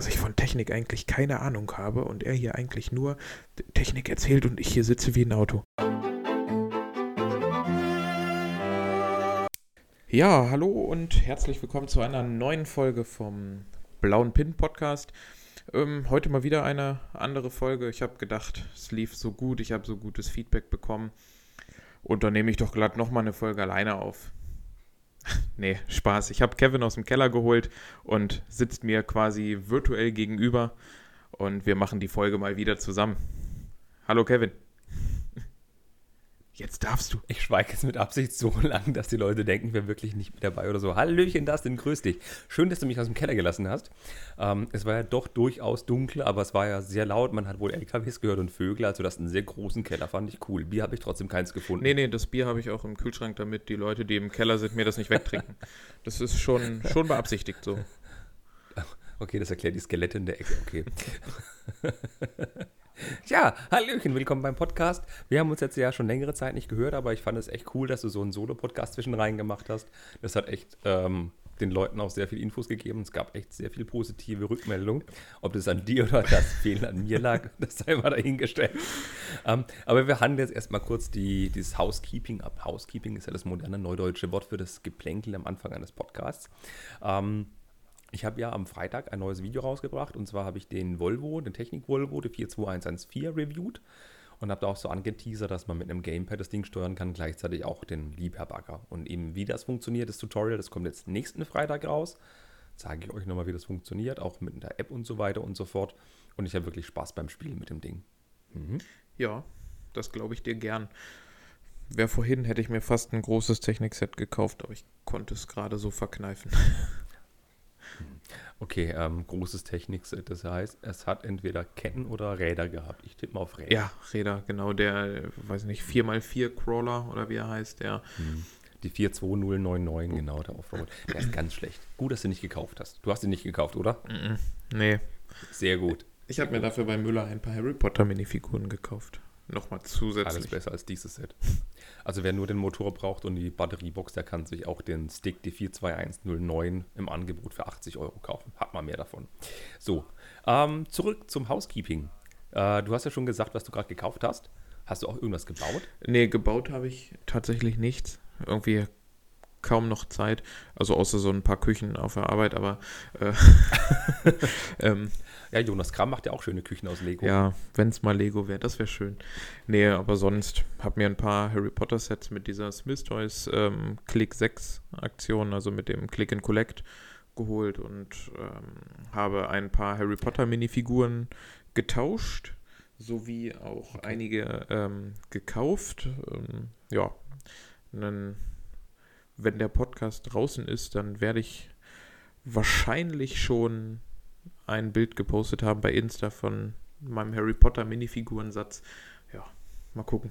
dass ich von Technik eigentlich keine Ahnung habe und er hier eigentlich nur Technik erzählt und ich hier sitze wie ein Auto. Ja, hallo und herzlich willkommen zu einer neuen Folge vom Blauen Pin Podcast. Ähm, heute mal wieder eine andere Folge. Ich habe gedacht, es lief so gut, ich habe so gutes Feedback bekommen. Und dann nehme ich doch glatt nochmal eine Folge alleine auf. nee, Spaß. Ich habe Kevin aus dem Keller geholt und sitzt mir quasi virtuell gegenüber und wir machen die Folge mal wieder zusammen. Hallo Kevin. Jetzt darfst du. Ich schweige jetzt mit Absicht so lang, dass die Leute denken, ich wäre wirklich nicht mit dabei oder so. Hallöchen, Dustin, grüß dich. Schön, dass du mich aus dem Keller gelassen hast. Ähm, es war ja doch durchaus dunkel, aber es war ja sehr laut. Man hat wohl LKWs gehört und Vögel. Also das einen sehr großen Keller fand ich cool. Bier habe ich trotzdem keins gefunden. Nee, nee, das Bier habe ich auch im Kühlschrank, damit die Leute, die im Keller sind, mir das nicht wegtrinken. das ist schon, schon beabsichtigt so. Okay, das erklärt die Skelette in der Ecke. Okay. Ja, Hallöchen, willkommen beim Podcast. Wir haben uns jetzt ja schon längere Zeit nicht gehört, aber ich fand es echt cool, dass du so einen Solo-Podcast zwischen rein gemacht hast. Das hat echt ähm, den Leuten auch sehr viel Infos gegeben. Es gab echt sehr viel positive Rückmeldungen. Ob das an dir oder das Fehlen an mir lag, das sei mal dahingestellt. Ähm, aber wir handeln jetzt erstmal kurz die, dieses Housekeeping ab. Housekeeping ist ja das moderne neudeutsche Wort für das Geplänkel am Anfang eines Podcasts. Ähm, ich habe ja am Freitag ein neues Video rausgebracht und zwar habe ich den Volvo, den Technik Volvo, den 42114 reviewed und habe da auch so angeteasert, dass man mit einem Gamepad das Ding steuern kann, gleichzeitig auch den Liebherr-Bagger. Und eben wie das funktioniert, das Tutorial, das kommt jetzt nächsten Freitag raus. Zeige ich euch nochmal, wie das funktioniert, auch mit der App und so weiter und so fort. Und ich habe wirklich Spaß beim Spielen mit dem Ding. Mhm. Ja, das glaube ich dir gern. Wäre vorhin, hätte ich mir fast ein großes Technikset gekauft, aber ich konnte es gerade so verkneifen. Okay, ähm, großes Technikset. Das heißt, es hat entweder Ketten oder Räder gehabt. Ich tippe mal auf Räder. Ja, Räder, genau. Der, weiß nicht, 4x4 Crawler oder wie er heißt, der. Hm. Die 42099, genau, der Offroad. Der ist ganz schlecht. Gut, dass du nicht gekauft hast. Du hast ihn nicht gekauft, oder? Nee. Sehr gut. Ich habe mir dafür bei Müller ein paar Harry Potter Minifiguren gekauft. Nochmal zusätzlich. Alles besser als dieses Set. Also wer nur den Motor braucht und die Batteriebox, der kann sich auch den Stick, die 42109 im Angebot für 80 Euro kaufen. Hat man mehr davon. So, ähm, zurück zum Housekeeping. Äh, du hast ja schon gesagt, was du gerade gekauft hast. Hast du auch irgendwas gebaut? Nee, gebaut habe ich tatsächlich nichts. Irgendwie kaum noch Zeit. Also außer so ein paar Küchen auf der Arbeit, aber äh, ähm, ja, Jonas Kram macht ja auch schöne Küchen aus Lego. Ja, wenn es mal Lego wäre, das wäre schön. Nee, aber sonst habe mir ein paar Harry Potter Sets mit dieser Smith Toys ähm, Click 6 Aktion, also mit dem Click and Collect geholt und ähm, habe ein paar Harry Potter Minifiguren getauscht, sowie auch einige ähm, gekauft. Ähm, ja, dann, wenn der Podcast draußen ist, dann werde ich wahrscheinlich schon ein Bild gepostet haben bei Insta von meinem Harry Potter Minifigurensatz. Ja, mal gucken.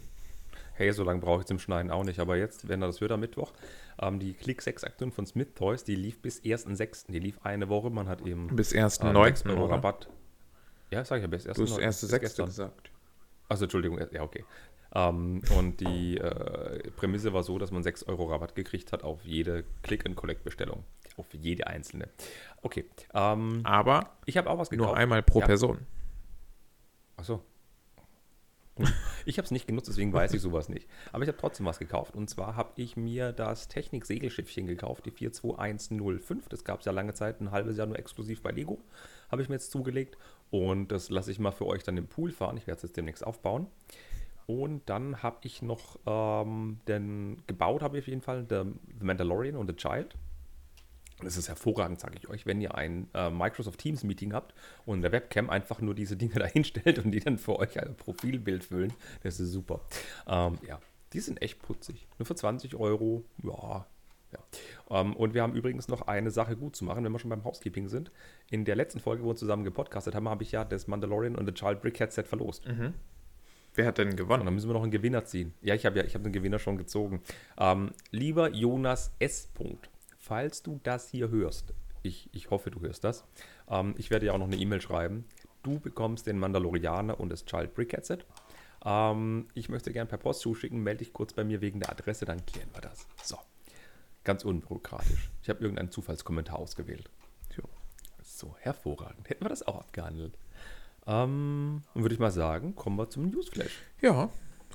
Hey, so lange brauche ich zum Schneiden auch nicht. Aber jetzt, wenn das wird am Mittwoch, ähm, die Click 6 Aktion von Smith Toys, die lief bis 1.6. Die lief eine Woche. Man hat eben bis 1.9. Ähm, Euro Rabatt. Ja, sag ich ja, bis 1.9. Du hast 1.6. gesagt. Also Entschuldigung, ja, okay. Ähm, und die äh, Prämisse war so, dass man 6 Euro Rabatt gekriegt hat auf jede Click-and-Collect-Bestellung. Auf jede einzelne. Okay. Ähm, Aber ich habe auch was gekauft. Nur einmal pro ja. Person. Achso. Ich habe es nicht genutzt, deswegen weiß ich sowas nicht. Aber ich habe trotzdem was gekauft. Und zwar habe ich mir das Technik-Segelschiffchen gekauft, die 42105. Das gab es ja lange Zeit, ein halbes Jahr nur exklusiv bei Lego. Habe ich mir jetzt zugelegt. Und das lasse ich mal für euch dann im Pool fahren. Ich werde es jetzt demnächst aufbauen. Und dann habe ich noch ähm, den gebaut, habe ich auf jeden Fall, The Mandalorian und The Child. Das ist hervorragend, sage ich euch, wenn ihr ein äh, Microsoft Teams Meeting habt und in der Webcam einfach nur diese Dinge dahinstellt und die dann für euch ein Profilbild füllen. Das ist super. Ähm, ja, die sind echt putzig. Nur für 20 Euro, ja. ja. Ähm, und wir haben übrigens noch eine Sache gut zu machen, wenn wir schon beim Housekeeping sind. In der letzten Folge, wo wir zusammen gepodcastet haben, habe ich ja das Mandalorian und The Child Brickhead Set verlost. Mhm. Wer hat denn gewonnen? Und dann müssen wir noch einen Gewinner ziehen. Ja, ich habe ja, ich den Gewinner schon gezogen. Ähm, lieber Jonas S. Punkt falls du das hier hörst, ich, ich hoffe, du hörst das, ähm, ich werde dir auch noch eine E-Mail schreiben. Du bekommst den Mandalorianer und das Child Brickhead Set. Ähm, ich möchte gerne per Post zuschicken, melde dich kurz bei mir wegen der Adresse, dann klären wir das. So, ganz unbürokratisch. Ich habe irgendeinen Zufallskommentar ausgewählt. So, hervorragend. Hätten wir das auch abgehandelt. Ähm, und würde ich mal sagen, kommen wir zum Newsflash. Ja,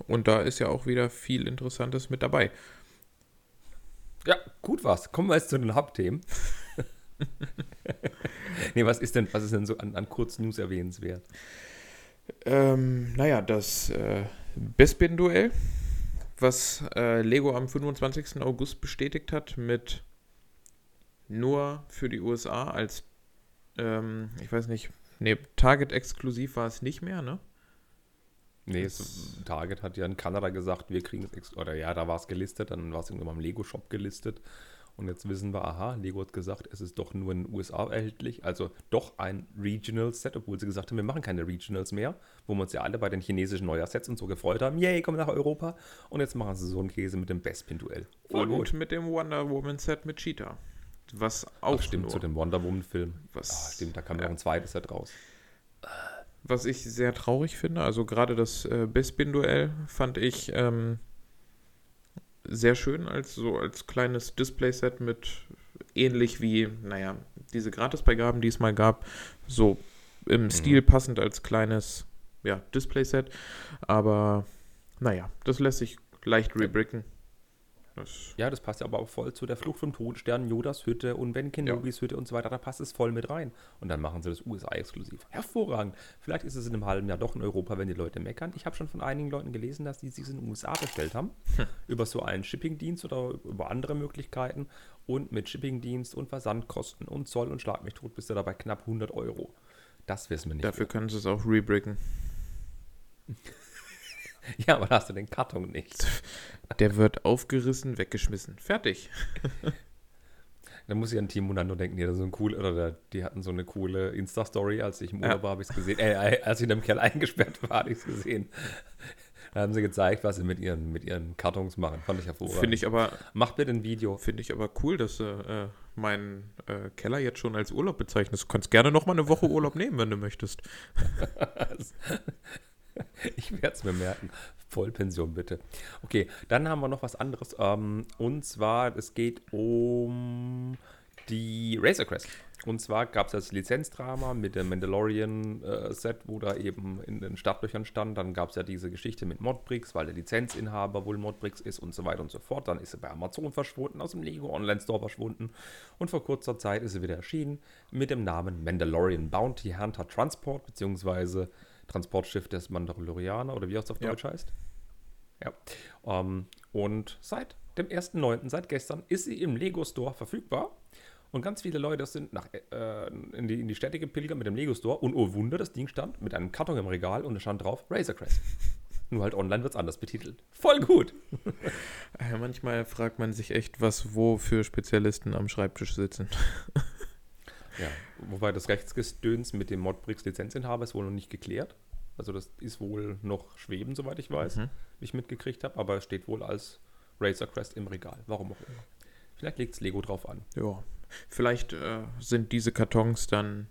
und da ist ja auch wieder viel Interessantes mit dabei. Ja, gut was. Kommen wir jetzt zu den Hauptthemen. nee, was ist denn, was ist denn so an, an Kurznews erwähnenswert? Ähm, naja, das äh, Bespin-Duell, was äh, Lego am 25. August bestätigt hat, mit nur für die USA als, ähm, ich weiß nicht, nee, Target-exklusiv war es nicht mehr, ne? Nee, es, Target hat ja in Kanada gesagt, wir kriegen es, oder ja, da war es gelistet, dann war es irgendwann im Lego-Shop gelistet. Und jetzt wissen wir, aha, Lego hat gesagt, es ist doch nur in den USA erhältlich, also doch ein Regional-Set, obwohl sie gesagt haben, wir machen keine Regionals mehr, wo wir uns ja alle bei den chinesischen Neujahrsets und so gefreut haben, yay, kommen nach Europa. Und jetzt machen sie so einen Käse mit dem Bespin-Duell. Und gut. mit dem Wonder Woman-Set mit Cheetah. Was auch Ach, stimmt, zu dem Wonder Woman-Film. Was, ah, stimmt, da kam ja auch ein zweites Set raus. Was ich sehr traurig finde, also gerade das äh, Bespin-Duell fand ich ähm, sehr schön als so als kleines Display-Set mit ähnlich wie, naja, diese Gratisbeigaben, die es mal gab, so im mhm. Stil passend als kleines ja, Display-Set. Aber naja, das lässt sich leicht rebricken. Das ja, das passt ja aber auch voll zu der Flucht vom Todesstern, Yodas Hütte und Ben Kenobis ja. Hütte und so weiter. Da passt es voll mit rein. Und dann machen sie das USA-exklusiv. Hervorragend. Vielleicht ist es in einem halben Jahr doch in Europa, wenn die Leute meckern. Ich habe schon von einigen Leuten gelesen, dass die sich in den USA bestellt haben. Hm. Über so einen Shipping-Dienst oder über andere Möglichkeiten. Und mit Shipping-Dienst und Versandkosten und Zoll und Schlag mich tot bist du dabei knapp 100 Euro. Das wissen wir nicht. Dafür können sie es auch rebricken. Ja, aber da hast du den Karton nicht. Der wird aufgerissen, weggeschmissen. Fertig. Da muss ich an Team Munando denken, die, so ein cool, oder die hatten so eine coole Insta-Story, als ich im Urlaub ja. war, habe ich es gesehen. Äh, als ich in dem Keller eingesperrt war, habe ich es gesehen. Da haben sie gezeigt, was sie mit ihren, mit ihren Kartons machen. Fand ich hervorragend. Finde ich aber. Macht bitte ein Video. Finde ich aber cool, dass du äh, meinen äh, Keller jetzt schon als Urlaub bezeichnest. Du kannst gerne noch mal eine Woche Urlaub nehmen, wenn du möchtest. ich werde es mir merken. Vollpension bitte. Okay, dann haben wir noch was anderes. Ähm, und zwar, es geht um die Razor Crest. Und zwar gab es das Lizenzdrama mit dem Mandalorian-Set, äh, wo da eben in den Startlöchern stand. Dann gab es ja diese Geschichte mit Modbricks, weil der Lizenzinhaber wohl Modbricks ist und so weiter und so fort. Dann ist sie bei Amazon verschwunden, aus dem Lego Online Store verschwunden. Und vor kurzer Zeit ist sie wieder erschienen mit dem Namen Mandalorian Bounty Hunter Transport, beziehungsweise Transportschiff des Mandalorianer oder wie auch es auf Deutsch ja. heißt. Ja. Um, ähm, und seit dem 1.9., seit gestern, ist sie im Lego Store verfügbar. Und ganz viele Leute sind nach, äh, in, die, in die Städte gepilgert mit dem Lego Store. Und oh Wunder, das Ding stand mit einem Karton im Regal und es stand drauf Razor Crest. Nur halt online wird es anders betitelt. Voll gut. manchmal fragt man sich echt, was wo für Spezialisten am Schreibtisch sitzen. Ja, wobei das Rechtsgestöns mit dem Modbricks Lizenzinhaber ist wohl noch nicht geklärt. Also das ist wohl noch schweben, soweit ich weiß, mhm. wie ich mitgekriegt habe, aber es steht wohl als Razor Crest im Regal. Warum auch immer. Vielleicht legt es Lego drauf an. Ja, vielleicht äh, sind diese Kartons dann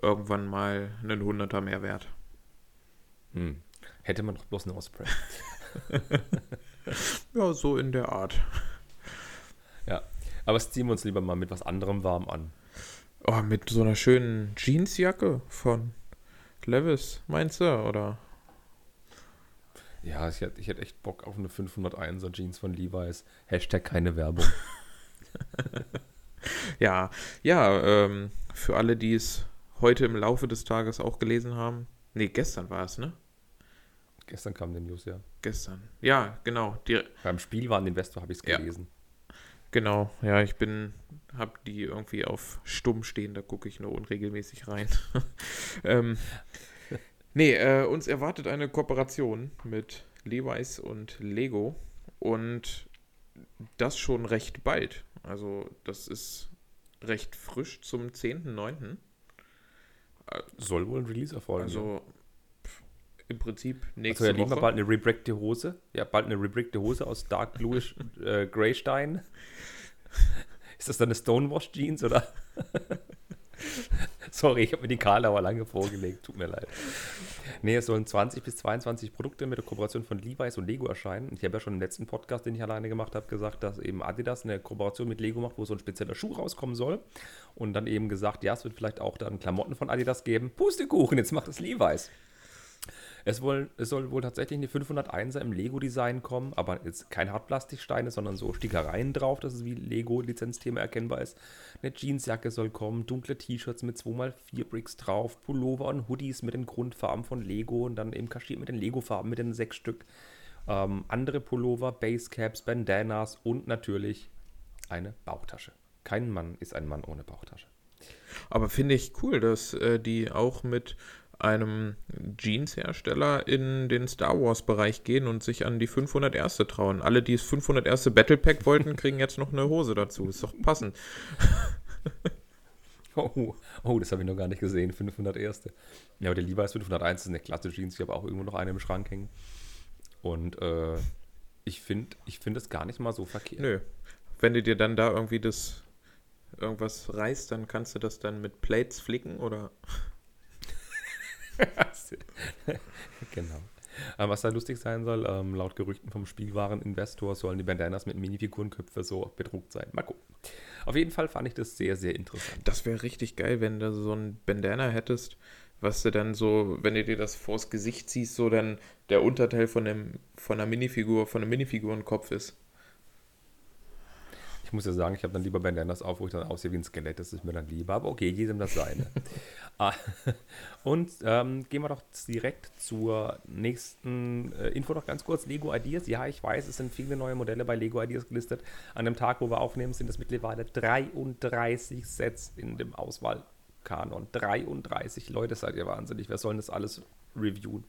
irgendwann mal einen Hunderter mehr wert. Hm. Hätte man doch bloß eine Osprey. ja, so in der Art. Ja, aber ziehen wir uns lieber mal mit was anderem warm an. Oh, mit so einer schönen Jeansjacke von Levis, meinst du, oder? Ja, ich hätte, ich echt Bock auf eine 501er Jeans von Levi's. Hashtag keine Werbung. ja, ja, ähm, für alle, die es heute im Laufe des Tages auch gelesen haben. Nee, gestern war es, ne? Gestern kam der News, ja. Gestern. Ja, genau. Die, Beim Spiel war ein Investor, habe ich es gelesen. Genau, ja, ich bin, habe die irgendwie auf stumm stehen, da gucke ich nur unregelmäßig rein. ähm, nee, äh, uns erwartet eine Kooperation mit Levi's und Lego und das schon recht bald. Also das ist recht frisch zum 10.9. Soll wohl ein Release erfolgen. Also im Prinzip nächste also, ja, Woche. bald eine rebrickte Hose. Ja, bald eine rebrickte Hose aus Dark Bluish äh, Greystein. Ist das dann eine Stonewash Jeans oder? Sorry, ich habe mir die Karlauer lange vorgelegt. Tut mir leid. Nee, es sollen 20 bis 22 Produkte mit der Kooperation von Levi's und Lego erscheinen. Ich habe ja schon im letzten Podcast, den ich alleine gemacht habe, gesagt, dass eben Adidas eine Kooperation mit Lego macht, wo so ein spezieller Schuh rauskommen soll. Und dann eben gesagt, ja, es wird vielleicht auch dann Klamotten von Adidas geben. Pustekuchen, jetzt macht es Levi's. Es, wohl, es soll wohl tatsächlich eine 501er im Lego-Design kommen, aber jetzt keine Hartplastiksteine, sondern so Stickereien drauf, dass es wie Lego-Lizenzthema erkennbar ist. Eine Jeansjacke soll kommen, dunkle T-Shirts mit 2x4 Bricks drauf, Pullover und Hoodies mit den Grundfarben von Lego und dann eben kaschiert mit den Lego-Farben, mit den sechs Stück. Ähm, andere Pullover, Basecaps, Bandanas und natürlich eine Bauchtasche. Kein Mann ist ein Mann ohne Bauchtasche. Aber finde ich cool, dass äh, die auch mit einem Jeans-Hersteller in den Star Wars-Bereich gehen und sich an die 501. trauen. Alle, die das 501. Battle Pack wollten, kriegen jetzt noch eine Hose dazu. Ist doch passend. oh, oh, das habe ich noch gar nicht gesehen. 501. Ja, aber der Levi's 501 ist eine klasse Jeans. Ich habe auch irgendwo noch eine im Schrank hängen. Und äh, ich finde ich find das gar nicht mal so verkehrt. Nö. Wenn du dir dann da irgendwie das irgendwas reißt, dann kannst du das dann mit Plates flicken oder genau. Ähm, was da lustig sein soll, ähm, laut Gerüchten vom Spielwareninvestor sollen die Bandanas mit Minifigurenköpfe so bedruckt sein. Mal gucken. Auf jeden Fall fand ich das sehr, sehr interessant. Das wäre richtig geil, wenn du so ein Bandana hättest, was du dann so, wenn du dir das vors Gesicht ziehst, so dann der Unterteil von, dem, von einer Minifigur, von einem Minifigurenkopf ist. Ich muss ja sagen, ich habe dann lieber Bandanas auf, wo ich dann aussehe wie ein Skelett. Das ist mir dann lieber. Aber okay, jedem das seine. Ah, und ähm, gehen wir doch direkt zur nächsten äh, Info noch ganz kurz. Lego Ideas. Ja, ich weiß, es sind viele neue Modelle bei Lego Ideas gelistet. An dem Tag, wo wir aufnehmen, sind es mittlerweile 33 Sets in dem Auswahlkanon. 33 Leute, seid ihr wahnsinnig. Wer soll das alles reviewen?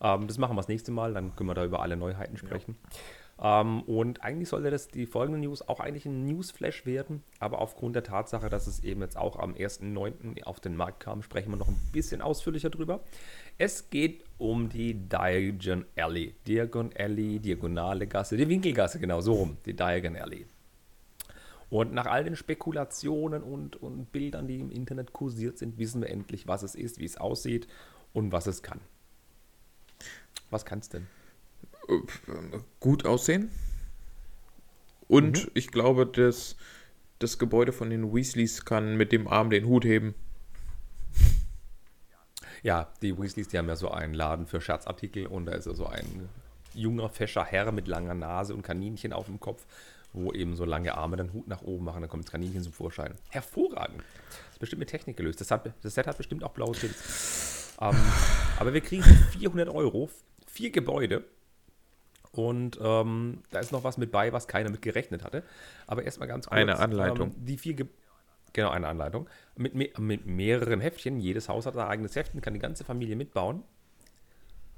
Ähm, das machen wir das nächste Mal, dann können wir da über alle Neuheiten sprechen. Ja. Ähm, und eigentlich sollte das die folgende News auch eigentlich ein Newsflash werden, aber aufgrund der Tatsache, dass es eben jetzt auch am 1.9. auf den Markt kam, sprechen wir noch ein bisschen ausführlicher drüber. Es geht um die Diagon Alley. Diagon Alley, Diagonale Gasse, die Winkelgasse, genau so rum, die Diagon Alley. Und nach all den Spekulationen und, und Bildern, die im Internet kursiert sind, wissen wir endlich, was es ist, wie es aussieht und was es kann. Was kann es denn? Gut aussehen. Und mhm. ich glaube, dass das Gebäude von den Weasleys kann mit dem Arm den Hut heben. Ja, die Weasleys, die haben ja so einen Laden für Scherzartikel und da ist ja so ein junger, fescher Herr mit langer Nase und Kaninchen auf dem Kopf, wo eben so lange Arme den Hut nach oben machen, dann kommt das Kaninchen zum Vorschein. Hervorragend. Das ist bestimmt mit Technik gelöst. Das, hat, das Set hat bestimmt auch blaue Tipps. Ähm, aber wir kriegen 400 Euro, vier Gebäude und ähm, da ist noch was mit bei, was keiner mit gerechnet hatte. Aber erstmal ganz kurz. Eine Anleitung. Ähm, die vier Ge Genau, eine Anleitung. Mit, me mit mehreren Heftchen. Jedes Haus hat sein eigenes Heftchen, kann die ganze Familie mitbauen.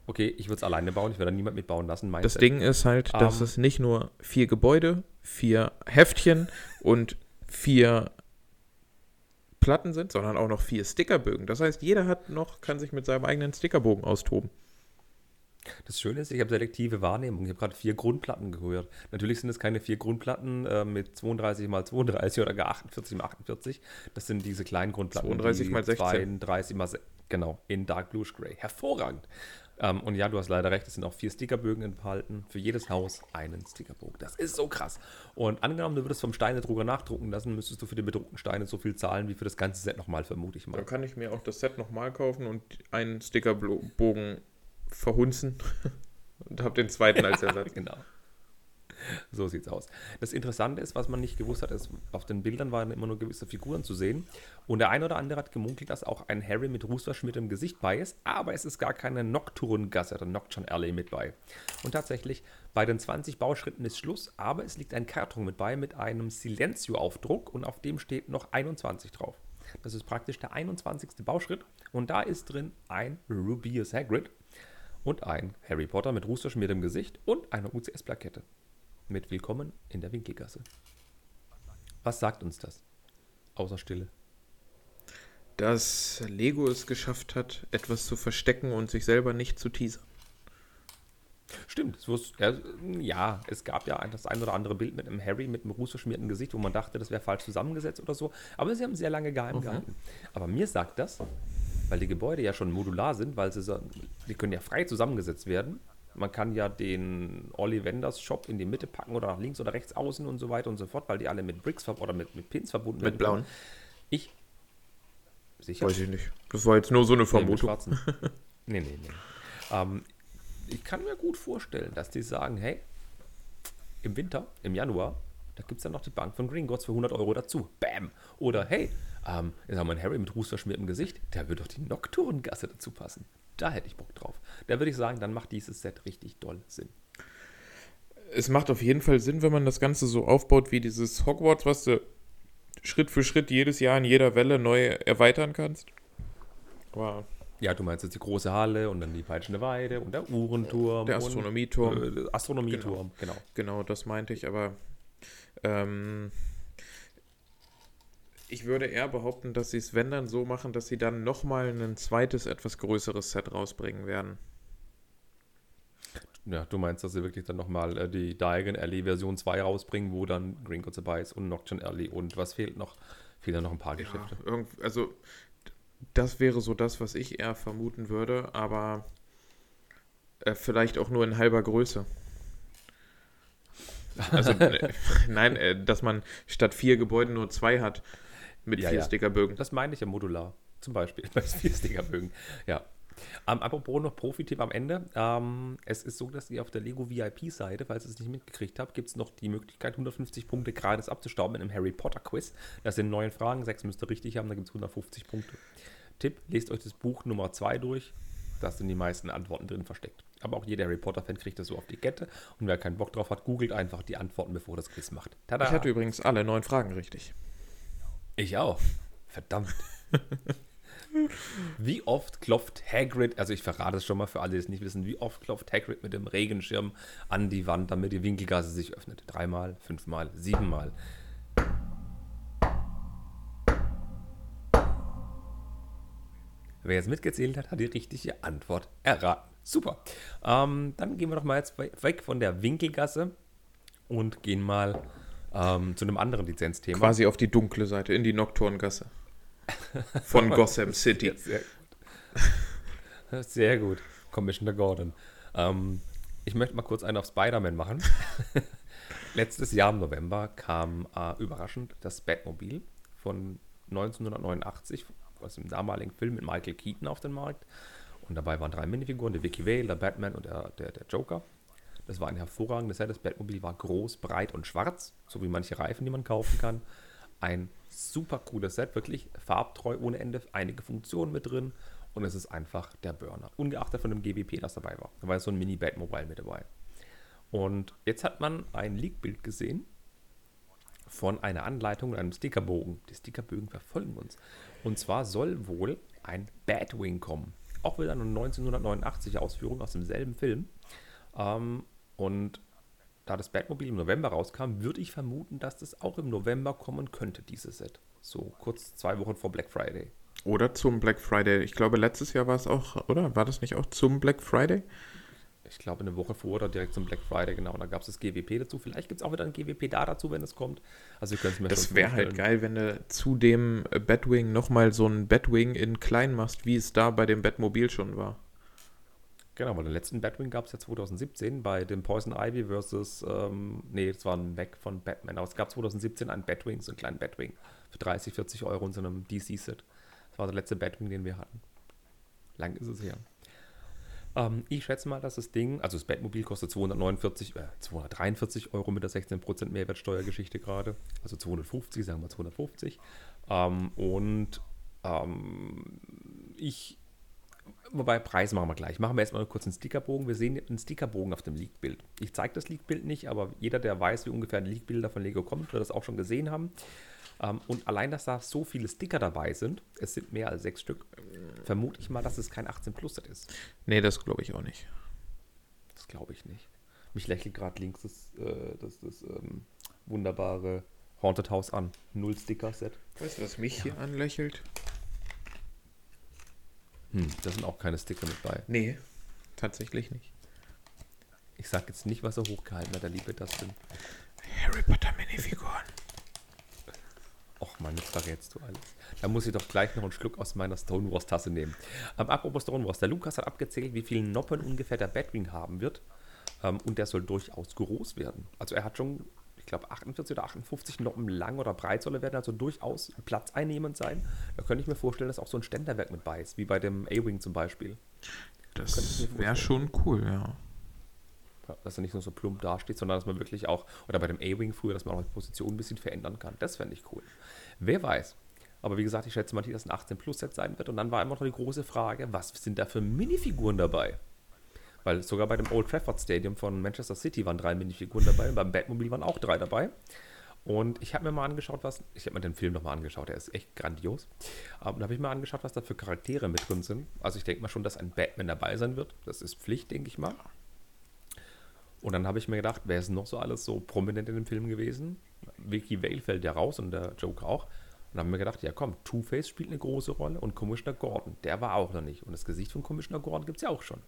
Okay, ich würde es alleine bauen, ich werde niemand mitbauen lassen. das Ding ist halt, dass ähm, es nicht nur vier Gebäude, vier Heftchen und vier Platten sind, sondern auch noch vier Stickerbögen. Das heißt, jeder hat noch, kann sich mit seinem eigenen Stickerbogen austoben. Das Schöne ist, ich habe selektive Wahrnehmung. Ich habe gerade vier Grundplatten gehört. Natürlich sind es keine vier Grundplatten äh, mit 32 mal 32 oder gar 48 mal 48. Das sind diese kleinen Grundplatten. 32 mal 16. 32 mal Genau, in Dark Blue Gray. Hervorragend. Ähm, und ja, du hast leider recht, es sind auch vier Stickerbögen enthalten. Für jedes Haus einen Stickerbogen. Das ist so krass. Und angenommen, du würdest vom Steinedrucker nachdrucken lassen, müsstest du für die bedruckten Steine so viel zahlen wie für das ganze Set nochmal, vermute ich mal. Dann kann ich mir auch das Set nochmal kaufen und einen Stickerbogen verhunzen und habe den zweiten als Ersatz. genau. So sieht's aus. Das Interessante ist, was man nicht gewusst hat, ist, auf den Bildern waren immer nur gewisse Figuren zu sehen. Und der eine oder andere hat gemunkelt, dass auch ein Harry mit Rußverschmitt im Gesicht bei ist, aber es ist gar keine Nocturne-Gasse oder Nocturne Alley mit bei. Und tatsächlich, bei den 20 Bauschritten ist Schluss, aber es liegt ein Karton mit bei mit einem Silencio-Aufdruck und auf dem steht noch 21 drauf. Das ist praktisch der 21. Bauschritt und da ist drin ein Rubius Hagrid und ein Harry Potter mit rußverschmiertem Gesicht und eine UCS-Plakette mit Willkommen in der Winkelgasse. Was sagt uns das? Außer Stille. Dass Lego es geschafft hat, etwas zu verstecken und sich selber nicht zu teasern. Stimmt, so ist, ja, ja, es gab ja das ein oder andere Bild mit einem Harry mit einem rußverschmierten Gesicht, wo man dachte, das wäre falsch zusammengesetzt oder so. Aber sie haben sehr lange geheim Okay. gehalten. Aber mir sagt das, weil die Gebäude ja schon modular sind, weil sie die können ja frei zusammengesetzt werden. Man kann ja den Olli Wenders Shop in die Mitte packen oder nach links oder rechts außen und so weiter und so fort, weil die alle mit Bricks oder mit, mit Pins verbunden Mit blauen? Ich. Sicher? Weiß ich nicht. Das war jetzt nur so eine Nee, Vermutung. schwarzen. nee, nee, nee. Ähm, ich kann mir gut vorstellen, dass die sagen, hey, im Winter, im Januar, da gibt es dann noch die Bank von Gringotts für 100 Euro dazu. Bam! Oder hey, ähm, jetzt haben wir einen Harry mit rußverschmiertem Gesicht, da wird doch die Nocturngasse dazu passen. Da hätte ich Bock drauf. Da würde ich sagen, dann macht dieses Set richtig doll Sinn. es macht auf jeden Fall Sinn, wenn man das Ganze so aufbaut wie dieses Hogwarts, was du Schritt für Schritt jedes Jahr in jeder Welle neu erweitern kannst. Aber Ja, du meinst jetzt die große Halle und dann die peitschende Weide und der Uhrenturm. Der Astronomieturm. Äh, der Astronomieturm, genau. genau, das meinte ich. Aber ähm, ich würde eher behaupten, dass sie es, wenn dann, so machen, dass sie dann nochmal ein zweites, etwas größeres Set rausbringen werden. Ja, du meinst, dass sie wirklich dann nochmal äh, die Diagon Alley Version 2 rausbringen, wo dann Gringotts dabei ist und Nocturne Alley und was fehlt noch? Fehlen noch ein paar Ja, Geschäfte. also das wäre so das, was ich eher vermuten würde, aber äh, vielleicht auch nur in halber Größe. Also äh, nein, äh, dass man statt vier Gebäuden nur zwei hat mit Ja, vier ja. Stickerbögen. Das meine ich ja modular. Zum Beispiel bei Vier-Sticker-Bögen. Ja. Ähm, apropos noch Profi-Tipp am Ende. Ähm, es ist so, dass ihr auf der Lego VIP-Seite, falls ihr es nicht mitgekriegt habt, gibt es noch die Möglichkeit, 150 Punkte gratis abzustauben mit einem Harry Potter-Quiz. Das sind neun Fragen, sechs müsst ihr richtig haben, da gibt es 150 Punkte. Tipp, lest euch das Buch Nummer 2 durch. Da sind die meisten Antworten drin versteckt. Aber auch jeder Harry Potter-Fan kriegt das so auf die Kette. Und wer keinen Bock drauf hat, googelt einfach die Antworten, bevor das Quiz macht. Tada! Ich hatte übrigens alle neun Fragen richtig. Ich auch. Verdammt. Wie oft klopft Hagrid, also ich verrate es schon mal für alle, die es nicht wissen, wie oft klopft Hagrid mit dem Regenschirm an die Wand, damit die Winkelgasse sich öffnet? Dreimal, fünfmal, siebenmal. Wer jetzt mitgezählt hat, hat die richtige Antwort erraten. Super. Ähm, dann gehen wir doch mal jetzt we- weg von der Winkelgasse und gehen mal ähm, zu einem anderen Lizenzthema. Quasi auf die dunkle Seite, in die Nocturngasse. Von Gotham City. Sehr gut. Sehr gut. Commissioner Gordon. Ähm, ich möchte mal kurz einen auf Spider-Man machen. Letztes Jahr im November kam äh, überraschend das Batmobil von 1989 aus dem damaligen Film mit Michael Keaton auf den Markt. Und dabei waren drei Minifiguren, der Vicky Vale, der Batman und der, der, der Joker. Das war ein hervorragendes Set. Das Batmobil war groß, breit und schwarz, so wie manche Reifen, die man kaufen kann. Ein super cooles Set, wirklich farbtreu ohne Ende, einige Funktionen mit drin und es ist einfach der Burner. Ungeachtet von dem GBP, das dabei war. Da war so ein Mini-Batmobile mit dabei. Und jetzt hat man ein Leak-Bild gesehen von einer Anleitung und einem Stickerbogen. Die Stickerbögen verfolgen uns. Und zwar soll wohl ein Batwing kommen. Auch wieder eine 1989 Ausführung aus demselben Film. Ähm, und da das Batmobil im November rauskam, würde ich vermuten, dass das auch im November kommen könnte, dieses Set. So kurz zwei Wochen vor Black Friday. Oder zum Black Friday. Ich glaube, letztes Jahr war es auch, oder? War das nicht auch zum Black Friday? Ich glaube, eine Woche vor oder direkt zum Black Friday, genau. Da gab es das GWP dazu. Vielleicht gibt es auch wieder ein GWP da dazu, wenn es kommt. Also, ihr könnt es mir Das wäre halt geil, wenn du zu dem äh, Batwing nochmal so ein Batwing in klein machst, wie es da bei dem Batmobil schon war. Genau, weil den letzten Batwing gab es ja 2017 bei dem Poison Ivy versus, ähm, nee, das war ein Weg von Batman. Aber es gab 2017 einen Batwing, so einen kleinen Batwing, für 30, 40 Euro in so einem DC-Set. Das war der letzte Batwing, den wir hatten. Lang ist es her. Ähm, ich schätze mal, dass das Ding, also das Batmobil kostet 249, äh, 243 Euro mit der 16% Mehrwertsteuergeschichte gerade. Also 250, sagen wir 250. Ähm, und ähm, ich Wobei, Preis machen wir gleich. Machen wir erstmal kurz einen Stickerbogen. Wir sehen einen Stickerbogen auf dem Leak-Bild. Ich zeige das Leak-Bild nicht, aber jeder, der weiß, wie ungefähr Leak-Bilder von Lego kommen, wird das auch schon gesehen haben. Ähm, und allein, dass da so viele Sticker dabei sind, es sind mehr als sechs Stück, vermute ich mal, dass es kein 18-Plus-Set ist. Nee, das glaube ich auch nicht. Das glaube ich nicht. Mich lächelt gerade links das, äh, das, das ähm, wunderbare Haunted House an. Null Sticker-Set. Weißt du, was mich hier anlächelt? Hm, da sind auch keine Sticker mit bei. Nee, tatsächlich nicht. Ich sag jetzt nicht, was er hochgehalten hat, der liebe Dustin. Harry Potter Minifiguren. Och Mann, jetzt verrätst du alles. Da muss ich doch gleich noch einen Schluck aus meiner Stonewars-Tasse nehmen. Ähm, apropos Stonewars, der Lukas hat abgezählt, wie viele Noppen ungefähr der Batwing haben wird. Ähm, und der soll durchaus groß werden. Also er hat schon, ich glaube, 48 oder 58 Noppen lang oder breit soll er werden, also durchaus platzeinnehmend sein. Da könnte ich mir vorstellen, dass auch so ein Ständerwerk mit bei ist, wie bei dem A-Wing zum Beispiel. Das wäre schon cool, ja. Ja, dass er nicht nur so plump dasteht, sondern dass man wirklich auch, oder bei dem A-Wing früher, dass man auch die Position ein bisschen verändern kann. Das fände ich cool. Wer weiß. Aber wie gesagt, ich schätze mal, dass ein 18-Plus-Set sein wird. Und dann war immer noch die große Frage, was sind da für Minifiguren dabei? Weil sogar bei dem Old Trafford Stadium von Manchester City waren drei Minifiguren dabei und beim Batmobile waren auch drei dabei. Und ich habe mir mal angeschaut, was. Ich habe mir den Film nochmal angeschaut, der ist echt grandios. Und da habe ich mir angeschaut, was da für Charaktere mit drin sind. Also ich denke mal schon, dass ein Batman dabei sein wird. Das ist Pflicht, denke ich mal. Und dann habe ich mir gedacht, wer ist noch so alles so prominent in dem Film gewesen? Vicky Vale fällt ja raus und der Joker auch. Und dann haben wir gedacht, ja komm, Two-Face spielt eine große Rolle und Commissioner Gordon, der war auch noch nicht. Und das Gesicht von Commissioner Gordon gibt es ja auch schon.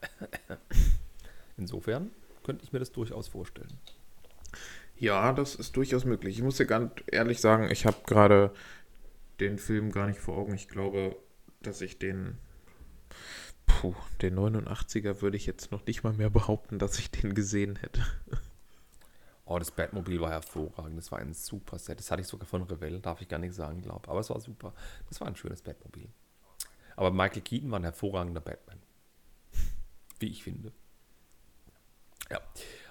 Insofern könnte ich mir das durchaus vorstellen. Ja, das ist durchaus möglich. Ich muss dir ganz ehrlich sagen, ich habe gerade den Film gar nicht vor Augen. Ich glaube, dass ich den Puh, den 89er würde ich jetzt noch nicht mal mehr behaupten, dass ich den gesehen hätte. Oh, das Batmobil war hervorragend. Das war ein super Set. Das hatte ich sogar von Revell, darf ich gar nicht sagen, glaube Aber es war super. Das war ein schönes Batmobil. Aber Michael Keaton war ein hervorragender Batman. Wie ich finde. Ja.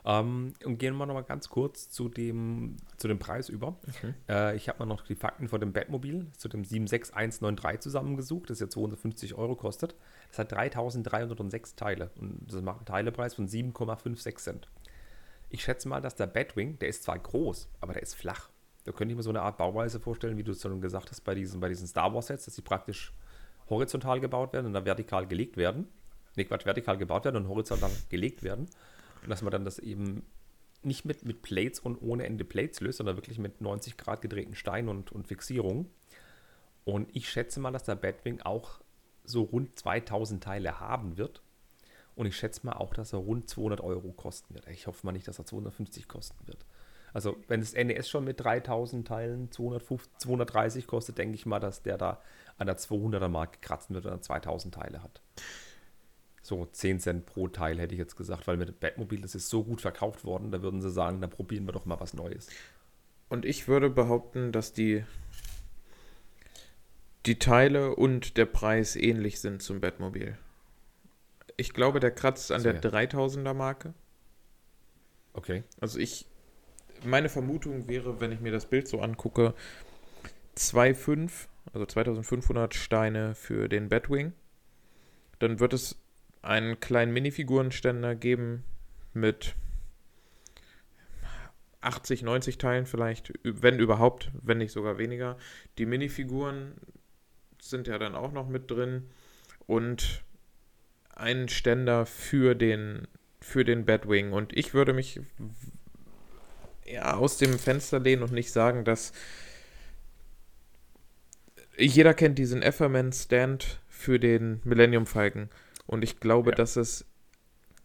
Ähm, und gehen wir nochmal ganz kurz zu dem, zu dem Preis über. Okay. Äh, ich habe mal noch die Fakten von dem Batmobil zu dem 76193 zusammengesucht, das jetzt 250 Euro kostet. Das hat 3306 Teile und das macht einen Teilepreis von 7,56 Cent. Ich schätze mal, dass der Batwing, der ist zwar groß, aber der ist flach. Da könnte ich mir so eine Art Bauweise vorstellen, wie du es schon gesagt hast bei diesen, bei diesen Star Wars Sets, dass sie praktisch horizontal gebaut werden und dann vertikal gelegt werden. Ne, Quatsch, vertikal gebaut werden und horizontal gelegt werden. Und dass man dann das eben nicht mit, mit Plates und ohne Ende Plates löst, sondern wirklich mit 90 Grad gedrehten Steinen und, und Fixierung. Und ich schätze mal, dass der Batwing auch so rund 2000 Teile haben wird. Und ich schätze mal auch, dass er rund 200 Euro kosten wird. Ich hoffe mal nicht, dass er 250 kosten wird. Also, wenn das NES schon mit 3000 Teilen 250, 230 kostet, denke ich mal, dass der da an der 200er Marke kratzen wird, wenn er 2000 Teile hat so 10 Cent pro Teil, hätte ich jetzt gesagt, weil mit Batmobil, das ist so gut verkauft worden, da würden sie sagen, dann probieren wir doch mal was Neues. Und ich würde behaupten, dass die, die Teile und der Preis ähnlich sind zum Batmobil. Ich glaube, der kratzt an der 3000er Marke. Okay. Also ich, meine Vermutung wäre, wenn ich mir das Bild so angucke, 2,5, also 2500 Steine für den Batwing. Dann wird es einen kleinen Minifigurenständer geben mit 80, 90 Teilen vielleicht, wenn überhaupt, wenn nicht sogar weniger. Die Minifiguren sind ja dann auch noch mit drin und einen Ständer für den für den Batwing und ich würde mich ja aus dem Fenster lehnen und nicht sagen, dass jeder kennt diesen Efferman Stand für den Millennium Falcon und ich glaube, ja. dass es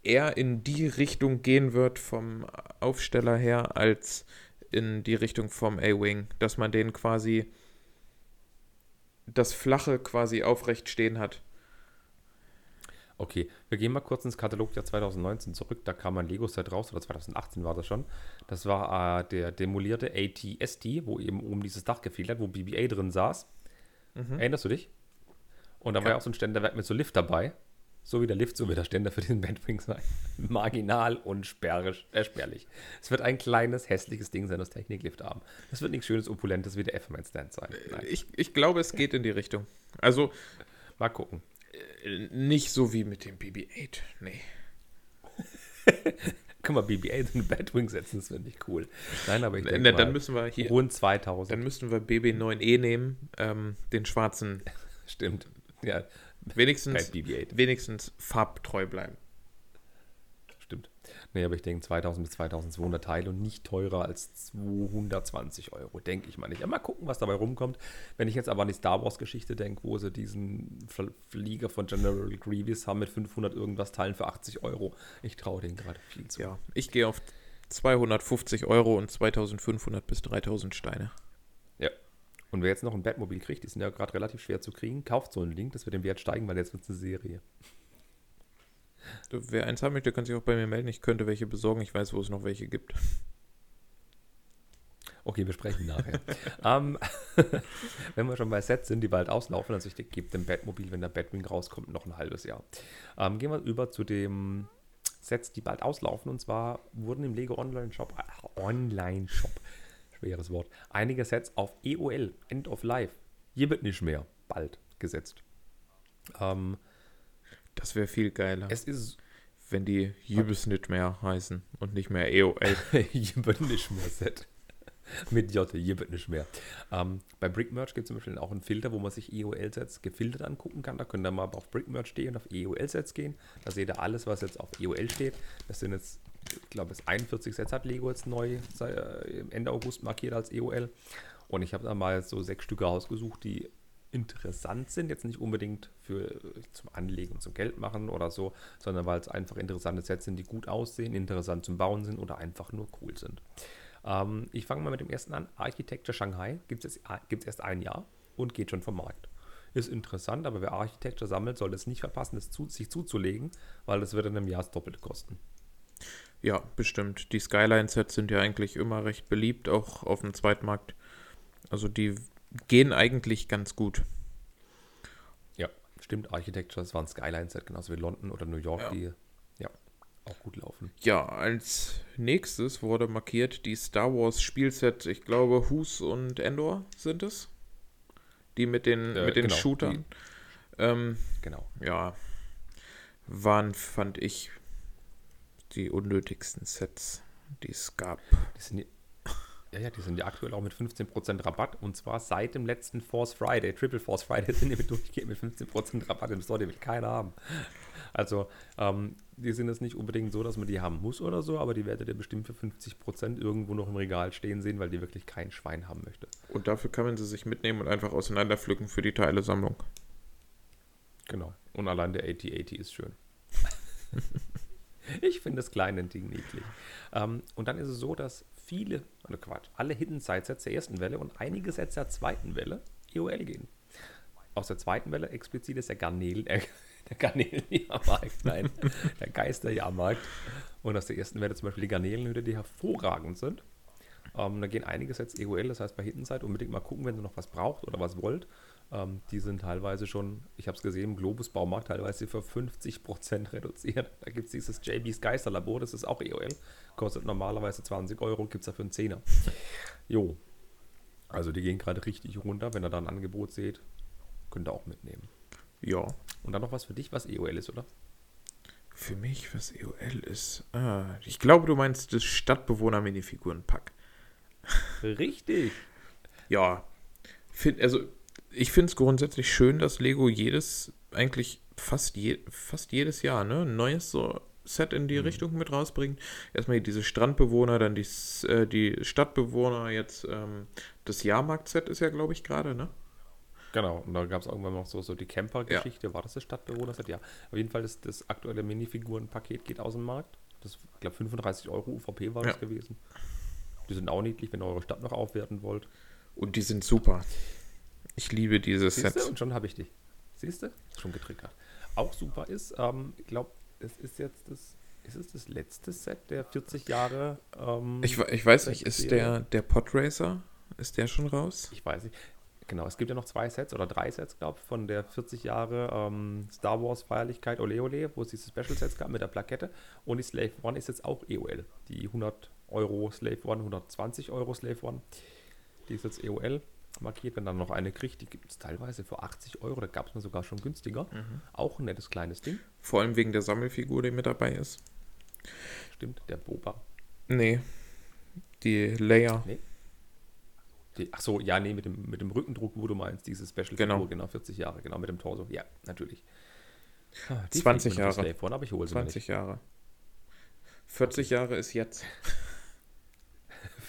eher in die Richtung gehen wird vom Aufsteller her, als in die Richtung vom A-Wing. Dass man den quasi das Flache quasi aufrecht stehen hat. Okay, wir gehen mal kurz ins Katalogjahr 2019 zurück. Da kam ein Lego-Set raus, oder 2018 war das schon. Das war äh, der demolierte AT-ST, wo eben oben dieses Dach gefehlt hat, wo BBA drin saß. Mhm. Erinnerst du dich? Und da ja. war ja auch so ein Ständerwerk mit so Lift dabei. So wie der Lift, so wird der Ständer für den Bandwing sein. Marginal und sperrig, äh, spärlich. Es wird ein kleines, hässliches Ding sein, das Techniklift haben. Es wird nichts Schönes, Opulentes wie der F-Man-Stand sein. Ich, ich glaube, es geht in die Richtung. Also, mal gucken. Äh, nicht so wie mit dem BB-8, nee. Guck mal, BB-8 in Batwing setzen, das finde ich cool. Nein, aber ich denke Na, dann müssen wir hier rund 2000. Dann müssten wir BB9E nehmen, ähm, den schwarzen. Stimmt. Ja, Wenigstens, wenigstens farbtreu bleiben. Stimmt. Nee, aber ich denke 2000 bis 2200 Teile und nicht teurer als 220 Euro, denke ich mal nicht. Mal gucken, was dabei rumkommt. Wenn ich jetzt aber an die Star Wars Geschichte denke, wo sie diesen Flieger von General Grievous haben mit 500 irgendwas Teilen für 80 Euro. Ich traue denen gerade viel zu. Ja, ich gehe auf 250 Euro und 2500 bis 3000 Steine. Ja. Und wer jetzt noch ein Batmobil kriegt, die sind ja gerade relativ schwer zu kriegen, kauft so einen Link, das wird den Wert steigen, weil jetzt wird es eine Serie. Wer eins haben möchte, kann sich auch bei mir melden. Ich könnte welche besorgen. Ich weiß, wo es noch welche gibt. Okay, wir sprechen nachher. ähm, wenn wir schon bei Sets sind, die bald auslaufen, also ich gebe dem Batmobil, wenn der Batwing rauskommt, noch ein halbes Jahr. Ähm, gehen wir über zu dem Sets, die bald auslaufen. Und zwar wurden im Lego Online Shop, äh, Online Shop, schweres Wort, einige Sets auf EOL, End of Life, hier wird nicht mehr, bald gesetzt. Ähm, das wäre viel geiler. Es ist. Wenn die Jübes nicht mehr heißen und nicht mehr EOL. Jübes nicht mehr Set. Mit J, Jübes nicht mehr. Ähm, bei Brickmerch gibt es zum Beispiel auch einen Filter, wo man sich EOL-Sets gefiltert angucken kann. Da könnt ihr mal auf Brickmerch stehen und auf EOL-Sets gehen. Da seht ihr alles, was jetzt auf EOL steht. Das sind jetzt, ich glaube, es 41 Sets hat Lego jetzt neu äh, Ende August markiert als EOL. Und ich habe da mal so sechs Stücke ausgesucht, die interessant sind, jetzt nicht unbedingt für zum Anlegen zum Geld machen oder so, sondern weil es einfach interessante Sets sind, die gut aussehen, interessant zum Bauen sind oder einfach nur cool sind. Ähm, ich fange mal mit dem ersten an. Architecture Shanghai gibt es erst ein Jahr und geht schon vom Markt. Ist interessant, aber wer Architecture sammelt, soll es nicht verpassen, es zu, sich zuzulegen, weil das wird in einem Jahr das Doppelte kosten. Ja, bestimmt. Die Skyline-Sets sind ja eigentlich immer recht beliebt, auch auf dem Zweitmarkt. Also die gehen eigentlich ganz gut. Ja, stimmt. Architecture, das war ein Skyline-Set, genauso wie London oder New York, ja. die ja auch gut laufen. Ja, als nächstes wurde markiert die Star Wars Spielset, ich glaube, Hus und Endor sind es. Die mit den, äh, mit den genau, Shootern. Die, ähm, genau. Ja, waren, fand ich, die unnötigsten Sets, die es gab. Die sind ja, ja, die sind ja aktuell auch mit 15% Rabatt und zwar seit dem letzten Force Friday. Triple Force Friday sind die mit durchgehend mit 15% Rabatt im Store, die will keiner haben. Also, ähm, die sind jetzt nicht unbedingt so, dass man die haben muss oder so, aber die werdet ihr bestimmt für 50% irgendwo noch im Regal stehen sehen, weil die wirklich kein Schwein haben möchte. Und dafür kann man sie sich mitnehmen und einfach auseinanderpflücken für die Teilesammlung. Genau. Und allein der 8080 ist schön. ich finde das kleine Ding niedlich. Ähm, und dann ist es so, dass viele, also Quatsch, alle Hidden Side Sets der ersten Welle und einige Sets der zweiten Welle EOL gehen. Aus der zweiten Welle explizit ist der Garnelen, äh, der Garnelenjahrmarkt, nein, der Geisterjahrmarkt. Und aus der ersten Welle zum Beispiel die Garnelenhütte, die hervorragend sind. Ähm, da gehen einige Sets EOL, das heißt bei Hidden Side unbedingt mal gucken, wenn ihr noch was braucht oder was wollt. Ähm, die sind teilweise schon, ich habe es gesehen, im Globus Baumarkt teilweise für 50% reduziert. Da gibt es dieses JB's Geisterlabor, das ist auch EOL. Kostet normalerweise 20 Euro, gibt es dafür einen Zehner. Jo. Also die gehen gerade richtig runter. Wenn ihr da ein Angebot seht, könnt ihr auch mitnehmen. Ja. Und dann noch was für dich, was EOL ist, oder? Für mich, was EOL ist. Ah, ich glaube, du meinst das Stadtbewohner-Minifiguren-Pack. Richtig. ja. Find, also ich finde es grundsätzlich schön, dass Lego jedes, eigentlich fast, je, fast jedes Jahr, ne, ein neues so Set in die mhm. Richtung mit rausbringt. Erstmal diese Strandbewohner, dann die, äh, die Stadtbewohner, jetzt ähm, das Jahrmarkt-Set ist ja, glaube ich, gerade, ne? Genau, und da gab es irgendwann noch so, so die Camper-Geschichte. Ja. War das das Stadtbewohner-Set? Ja. Auf jeden Fall, das, das aktuelle Minifiguren-Paket geht aus dem Markt. Das, ich glaube, 35 Euro UVP war ja. das gewesen. Die sind auch niedlich, wenn ihr eure Stadt noch aufwerten wollt. Und die sind super. Ich liebe diese Siehste? Sets. Und schon habe ich dich. Siehst du? Schon getriggert. Auch super ist, ähm, ich glaube, es ist jetzt das, ist es das letzte Set der 40 Jahre? Ähm, ich, ich weiß nicht, ist der, der Podracer, ist der schon raus? Ich weiß nicht. Genau, es gibt ja noch zwei Sets oder drei Sets, glaube ich, von der 40 Jahre ähm, Star Wars Feierlichkeit Ole Ole, wo es diese Special Sets gab mit der Plakette. Und die Slave One ist jetzt auch EOL. Die 100 Euro Slave One, 120 Euro Slave One. Die ist jetzt EOL markiert, wenn dann noch eine kriegt. Die gibt es teilweise für 80 Euro, da gab es mir sogar schon günstiger. Mhm. Auch ein nettes kleines Ding. Vor allem wegen der Sammelfigur, die mit dabei ist. Stimmt, der Boba. Nee, die Leia. Nee. Die, ach so, ja, nee, mit dem, mit dem Rückendruck, wo du meinst, diese Special genau. genau, 40 Jahre, genau, mit dem Torso. Ja, natürlich. Ah, 20 Jahre. Von, aber ich hole 20 Jahre. 40 Jahre ist jetzt.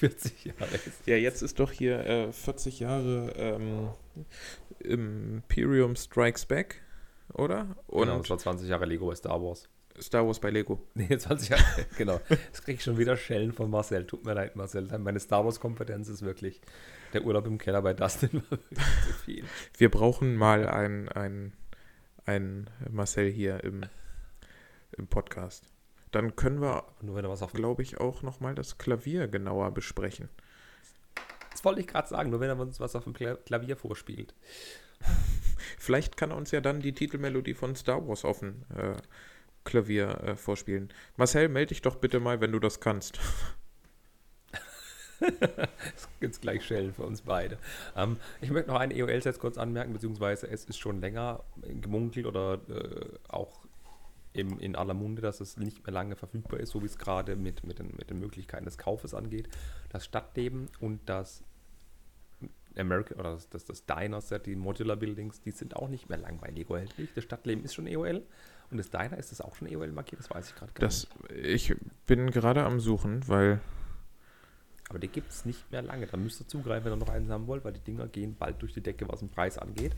40 Jahre ist Ja, jetzt ist doch hier äh, 40 Jahre ähm, Imperium Strikes Back, oder? Und genau, das war 20 Jahre Lego bei Star Wars. Star Wars bei Lego. Nee, 20 Jahre, genau. Jetzt kriege ich schon wieder Schellen von Marcel. Tut mir leid, Marcel. Meine Star Wars-Kompetenz ist wirklich, der Urlaub im Keller bei Dustin war wirklich zu viel. Wir brauchen mal ein, ein, ein Marcel hier im, im Podcast. Dann können wir, Nur wenn was auf glaube ich, auch nochmal das Klavier genauer besprechen. Das wollte ich gerade sagen, nur wenn er uns was auf dem Kla- Klavier vorspielt. Vielleicht kann er uns ja dann die Titelmelodie von Star Wars auf dem äh, Klavier äh, vorspielen. Marcel, melde dich doch bitte mal, wenn du das kannst. Es gibt gleich Schellen für uns beide. Ähm, ich möchte noch ein EOL-Set kurz anmerken, beziehungsweise es ist schon länger gemunkelt oder äh, auch im, in aller Munde, dass es nicht mehr lange verfügbar ist, so wie es gerade mit, mit, den, mit den Möglichkeiten des Kaufes angeht. Das Stadtleben und das American oder das, das, das Diner-Set, die Modular Buildings, die sind auch nicht mehr lang bei Lego erhältlich. Das Stadtleben ist schon EOL und das Diner ist das auch schon EOL markiert, das weiß ich gerade gar Das, ich bin gerade am Suchen, weil Aber die gibt es nicht mehr lange. Da müsst ihr zugreifen, wenn ihr noch einen haben wollt, weil die Dinger gehen bald durch die Decke, was den Preis angeht.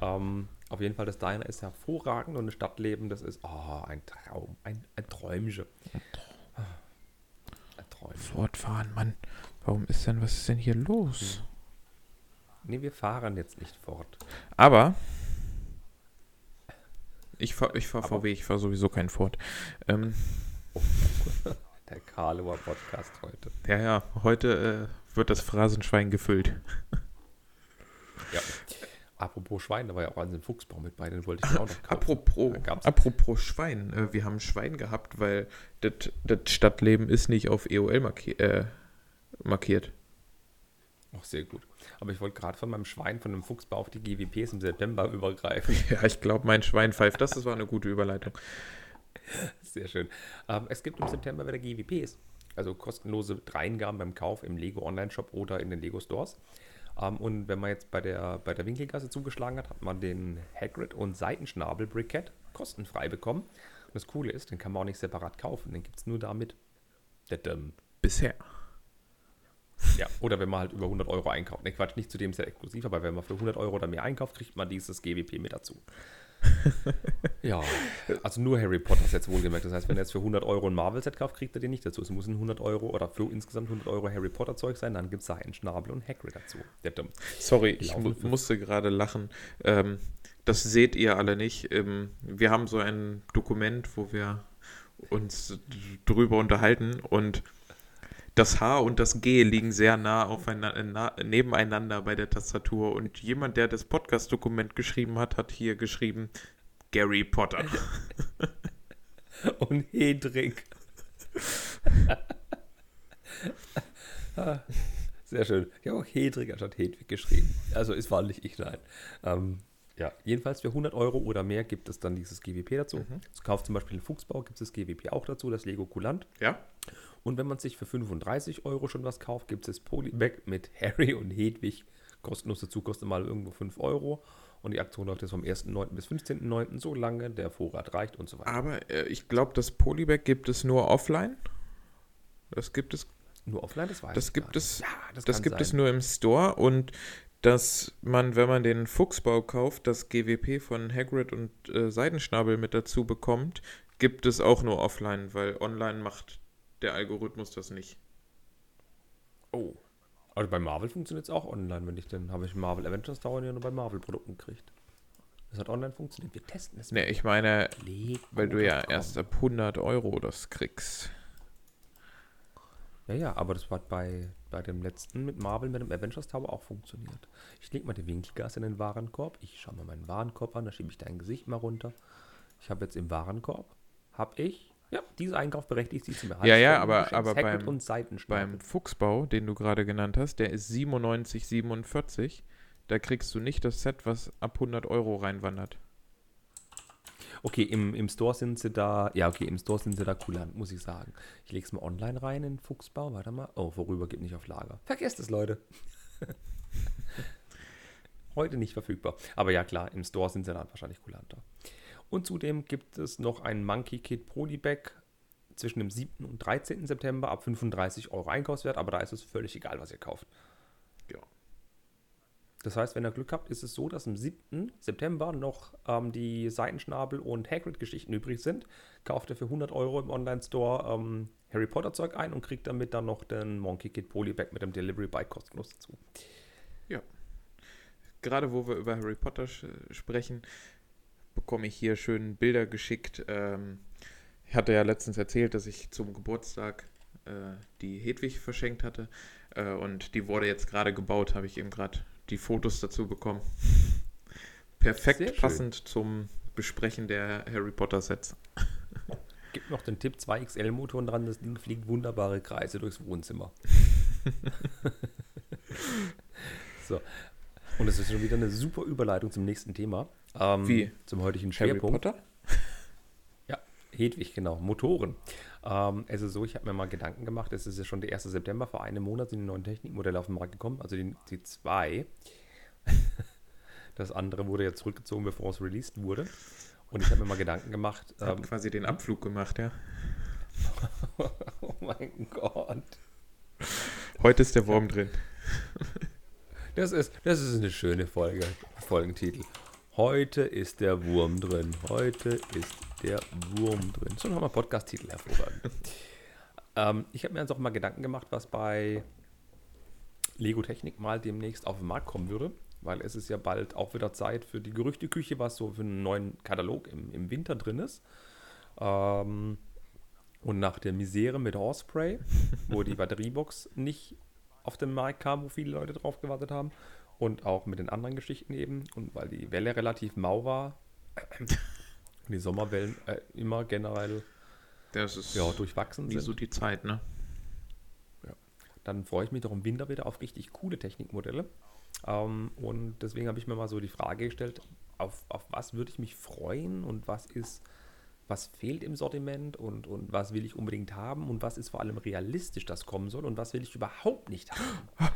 Ähm, auf jeden Fall, das Diner ist hervorragend und das Stadtleben, das ist oh, ein Traum, ein, ein Träumchen. Ein Träumchen. fortfahren, Mann. Warum ist denn, was ist denn hier los? Nee, wir fahren jetzt nicht fort. Aber ich fahre ich fahr VW, ich fahre sowieso kein Ford. Ähm, Der Karlauer Podcast heute. ja, ja, heute äh, wird das Phrasenschwein gefüllt. Ja. Apropos Schwein, da war ja auch ein Fuchsbau mit bei, den wollte ich mir auch noch kaufen. Apropos, apropos Schwein, äh, wir haben Schwein gehabt, weil das Stadtleben ist nicht auf EOL marki äh, markiert. Auch sehr gut. Aber ich wollte gerade von meinem Schwein, von dem Fuchsbau auf die GWPs im September übergreifen. Ja, ich glaube, mein Schwein pfeift. Das, das war eine gute Überleitung. Sehr schön. Ähm, es gibt im September wieder GWPs, also kostenlose Dreingaben beim Kauf im Lego Online-Shop oder in den Lego Stores. Ähm, und wenn man jetzt bei der, bei der Winkelgasse zugeschlagen hat, hat man den Hagrid und Seitenschnabel Briquette kostenfrei bekommen. Und das Coole ist, den kann man auch nicht separat kaufen, den gibt es nur damit. Bisher. Ja, oder wenn man halt über 100 Euro einkauft. Ne, Quatsch, nicht zu dem sehr exklusiv, aber wenn man für 100 Euro oder mehr einkauft, kriegt man dieses GWP mit dazu. Ja, also nur Harry Potter Sets wohlgemerkt. Das heißt, wenn er jetzt für 100 Euro ein Marvel-Set kauft, kriegt er den nicht dazu. Es muss ein 100 Euro oder für insgesamt 100 Euro Harry Potter Zeug sein, dann gibt es da einen Schnabel und Hagrid dazu. Sorry, ich mu musste gerade lachen. Ähm, das seht ihr alle nicht. Ähm, wir haben so ein Dokument, wo wir uns drüber unterhalten und das H und das G liegen sehr nah, aufeinander, na, nebeneinander bei der Tastatur. Und jemand, der das Podcast-Dokument geschrieben hat, hat hier geschrieben Gary Potter. Und Hedrick. Ah, Sehr schön. Ich habe auch Hedrick anstatt Hedwig geschrieben. Also ist wahrlich ich, nein. Ähm, ja, jedenfalls für 100 Euro oder mehr gibt es dann dieses GWP dazu. Mhm. Es kauft zum Beispiel den Fuchsbau, gibt es das GWP auch dazu, das Lego Kulant. Ja? Und wenn man sich für 35 Euro schon was kauft, gibt es das Polybag mit Harry und Hedwig. Kostenlos dazu, kostet mal irgendwo 5 Euro. Und die Aktion läuft jetzt vom 1.9. bis 15.9. so lange der Vorrat reicht und so weiter. Aber äh, ich glaube, das Polybag gibt es nur offline. Das gibt es Nur offline, das weiß Das ich gibt gar es- nicht. Ja, das, Das gibt sein. es nur im Store und dass man, wenn man den Fuchsbau kauft, das GWP von Hagrid und äh, Seidenschnabel mit dazu bekommt, gibt es auch nur offline, weil online macht der Algorithmus das nicht. Oh. Also bei Marvel funktioniert es auch online, wenn ich dann habe ich Marvel Avengers Tower ja nur bei Marvel-Produkten gekriegt. Das hat online funktioniert. Wir testen es. Ne, ich meine, Lego weil du ja erst ab 100 Euro das kriegst. Ja, ja, aber das hat bei, bei dem letzten mit Marvel, mit dem Avengers Tower auch funktioniert. Ich lege mal die Winkelgas in den Warenkorb. Ich schaue mal meinen Warenkorb an, da schiebe ich dein Gesicht mal runter. Ich habe jetzt im Warenkorb, habe ich, ja, dieser Einkauf berechtigt sie zum Erhalt. Ja, ja, aber- aber beim-. Beim Fuchsbau, den du gerade genannt hast, der ist 97,47. Da kriegst du nicht das Set, was ab 100 Euro reinwandert. Okay, im, im Store sind sie da, ja, okay, im Store sind sie da kulant, muss ich sagen. Ich lege es mal online rein in Fuchsbau, warte mal. Oh, vorüber gibt nicht auf Lager. Vergesst es, Leute. Heute nicht verfügbar. Aber ja, klar, im Store sind sie dann wahrscheinlich kulanter. Und zudem gibt es noch ein Monkey Kid Polybag zwischen dem 7. und 13. September ab 35 Euro Einkaufswert, aber da ist es völlig egal, was ihr kauft. Das heißt, wenn ihr Glück habt, ist es so, dass am 7. September noch ähm, die Seitenschnabel und Hagrid-Geschichten übrig sind. Kauft ihr für 100 Euro im Online-Store ähm, Harry Potter-Zeug ein und kriegt damit dann noch den Monkey Kid Polybag mit dem Delivery Bike kostenlos dazu. Ja. Gerade wo wir über Harry Potter sprechen, bekomme ich hier schön Bilder geschickt. Ähm, ich hatte ja letztens erzählt, dass ich zum Geburtstag äh, die Hedwig verschenkt hatte. Äh, und die wurde jetzt gerade gebaut, habe ich eben gerade die Fotos dazu bekommen. Perfekt passend zum Besprechen der Harry Potter Sets. Gibt noch den Tipp: 2XL-Motoren dran, das Ding fliegt wunderbare Kreise durchs Wohnzimmer. so. Und das ist schon wieder eine super Überleitung zum nächsten Thema. Ähm, Wie? Zum heutigen Schwerpunkt. Harry Potter? Ja, Hedwig, genau. Motoren. Ähm, es ist so, ich habe mir mal Gedanken gemacht, es ist ja schon der 1. September, vor einem Monat sind die neuen Technikmodelle auf den Markt gekommen, also die, die zwei. das andere wurde ja zurückgezogen, bevor es released wurde. Und ich habe mir mal Gedanken gemacht. Ähm, hat quasi den Abflug gemacht, ja. oh mein Gott. Heute ist der Wurm drin. Das ist, das ist eine schöne Folge, Folgentitel. Heute ist der Wurm drin. Heute ist der Wurm drin. So nochmal Podcast-Titel hervorragend. ähm, ich habe mir jetzt auch mal Gedanken gemacht, was bei Lego Technik mal demnächst auf den Markt kommen würde, weil es ist ja bald auch wieder Zeit für die Gerüchteküche, was so für einen neuen Katalog im, im Winter drin ist. Ähm, und nach der Misere mit Horspray, wo die Batteriebox nicht auf den Markt kam, wo viele Leute drauf gewartet haben, und auch mit den anderen Geschichten eben. Und weil die Welle relativ mau war, die Sommerwellen äh, immer generell das ist ja, durchwachsen sind. so die Zeit, ne? Ja. Dann freue ich mich doch im Winter wieder auf richtig coole Technikmodelle. Ähm, und deswegen habe ich mir mal so die Frage gestellt, auf, auf was würde ich mich freuen und was ist, was fehlt im Sortiment und, und was will ich unbedingt haben und was ist vor allem realistisch, das kommen soll und was will ich überhaupt nicht haben.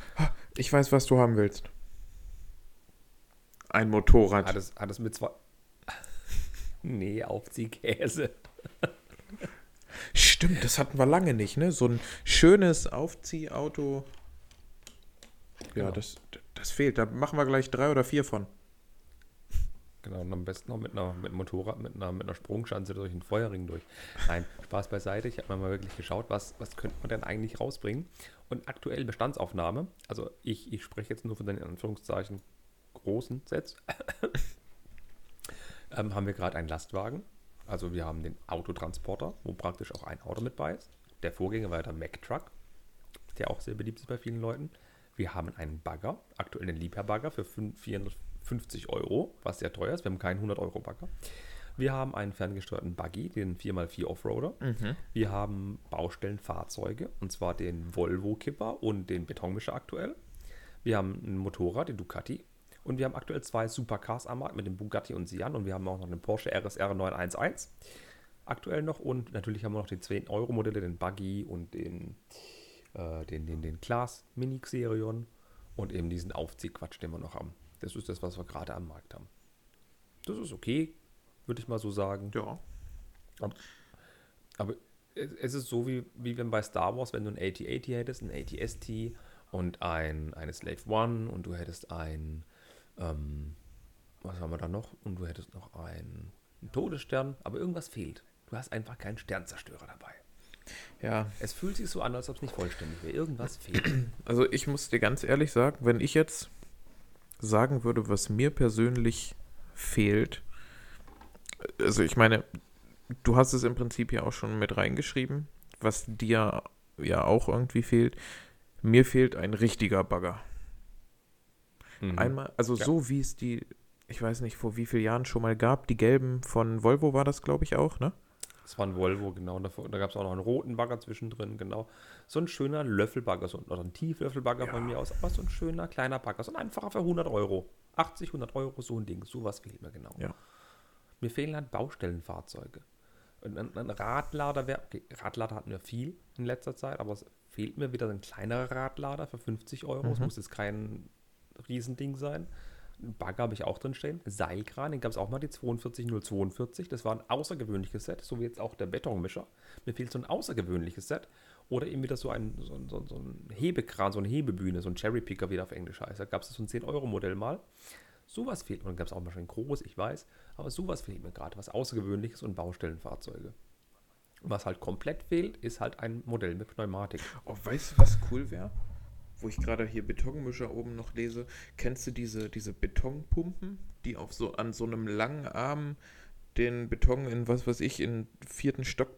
Ich weiß, was du haben willst. Ein Motorrad. Hat es, hat es mit zwei. Nee, Aufziehkäse. Stimmt, das hatten wir lange nicht, ne? So ein schönes Aufziehauto. Ja, genau. das, das fehlt. Da machen wir gleich drei oder vier von. Genau, und am besten noch mit einer mit einem Motorrad, mit einer, mit einer Sprungschanze durch einen Feuerring durch. Nein, Spaß beiseite. Ich habe mir mal wirklich geschaut, was, was könnte man denn eigentlich rausbringen. Und aktuell Bestandsaufnahme, also ich, ich spreche jetzt nur von den Anführungszeichen großen Sets, ähm, haben wir gerade einen Lastwagen. Also wir haben den Autotransporter, wo praktisch auch ein Auto mit bei ist. Der Vorgänger war der Mack Truck, der auch sehr beliebt ist bei vielen Leuten. Wir haben einen Bagger, aktuell einen Liebherr-Bagger für 450 Euro, was sehr teuer ist. Wir haben keinen 100-Euro-Bagger. Wir haben einen ferngesteuerten Buggy, den 4x4 Offroader. Mhm. Wir haben Baustellenfahrzeuge, und zwar den Volvo Kipper und den Betonmischer aktuell. Wir haben ein Motorrad, den Ducati, und wir haben aktuell zwei Supercars am Markt mit dem Bugatti und Sian. Und wir haben auch noch den Porsche RSR 911 aktuell noch. Und natürlich haben wir noch die 10-Euro-Modelle, den Buggy und den, äh, den, den, den Class Mini Xerion. Und eben diesen Aufziehquatsch, den wir noch haben. Das ist das, was wir gerade am Markt haben. Das ist okay, würde ich mal so sagen. Ja. Aber, aber es ist so, wie, wie wenn bei Star Wars, wenn du ein AT-AT hättest, ein AT-ST und ein, eine Slave One und du hättest ein ähm, was haben wir da noch? Und du hättest noch einen, einen Todesstern, aber irgendwas fehlt. Du hast einfach keinen Sternzerstörer dabei. Ja. Es fühlt sich so an, als ob es nicht vollständig wäre. Irgendwas fehlt. Also ich muss dir ganz ehrlich sagen, wenn ich jetzt sagen würde, was mir persönlich fehlt, also ich meine, du hast es im Prinzip ja auch schon mit reingeschrieben, was dir ja auch irgendwie fehlt. Mir fehlt ein richtiger Bagger. Mhm. Einmal, also ja. so wie es die, ich weiß nicht, vor wie vielen Jahren schon mal gab, die gelben von Volvo war das, glaube ich, auch, ne? Das war ein Volvo, genau. Da, da gab es auch noch einen roten Bagger zwischendrin, genau. So ein schöner Löffelbagger, so, oder ein Tieflöffelbagger ja. von mir aus, aber so ein schöner kleiner Bagger, so ein einfacher für 100 Euro. 80, 100 Euro, so ein Ding. Sowas fehlt mir genau. Ja. Mir fehlen halt Baustellenfahrzeuge. Ein, ein, ein Radlader wäre, okay, Radlader hatten wir viel in letzter Zeit, aber es fehlt mir wieder ein kleinerer Radlader für 50 Euro. Mhm. Es muss jetzt kein Riesending sein. Bagger habe ich auch drin stehen. Seilkran, den gab es auch mal, die 42042. Das war ein außergewöhnliches Set, so wie jetzt auch der Betonmischer. Mir fehlt so ein außergewöhnliches Set. Oder eben wieder so ein, so, so, so ein Hebekran, so eine Hebebühne, so ein Cherrypicker, wie der auf Englisch heißt. Da gab es so ein 10-Euro-Modell mal. Sowas fehlt. Und dann gab es auch mal schon groß, ich weiß. Aber sowas fehlt mir gerade. Was Außergewöhnliches und Baustellenfahrzeuge. Was halt komplett fehlt, ist halt ein Modell mit Pneumatik. Oh, weißt du, was cool wäre? Wo ich gerade hier Betonmischer oben noch lese. Kennst du diese, diese Betonpumpen, die auf so an so einem langen Arm den Beton in was weiß ich, in vierten Stock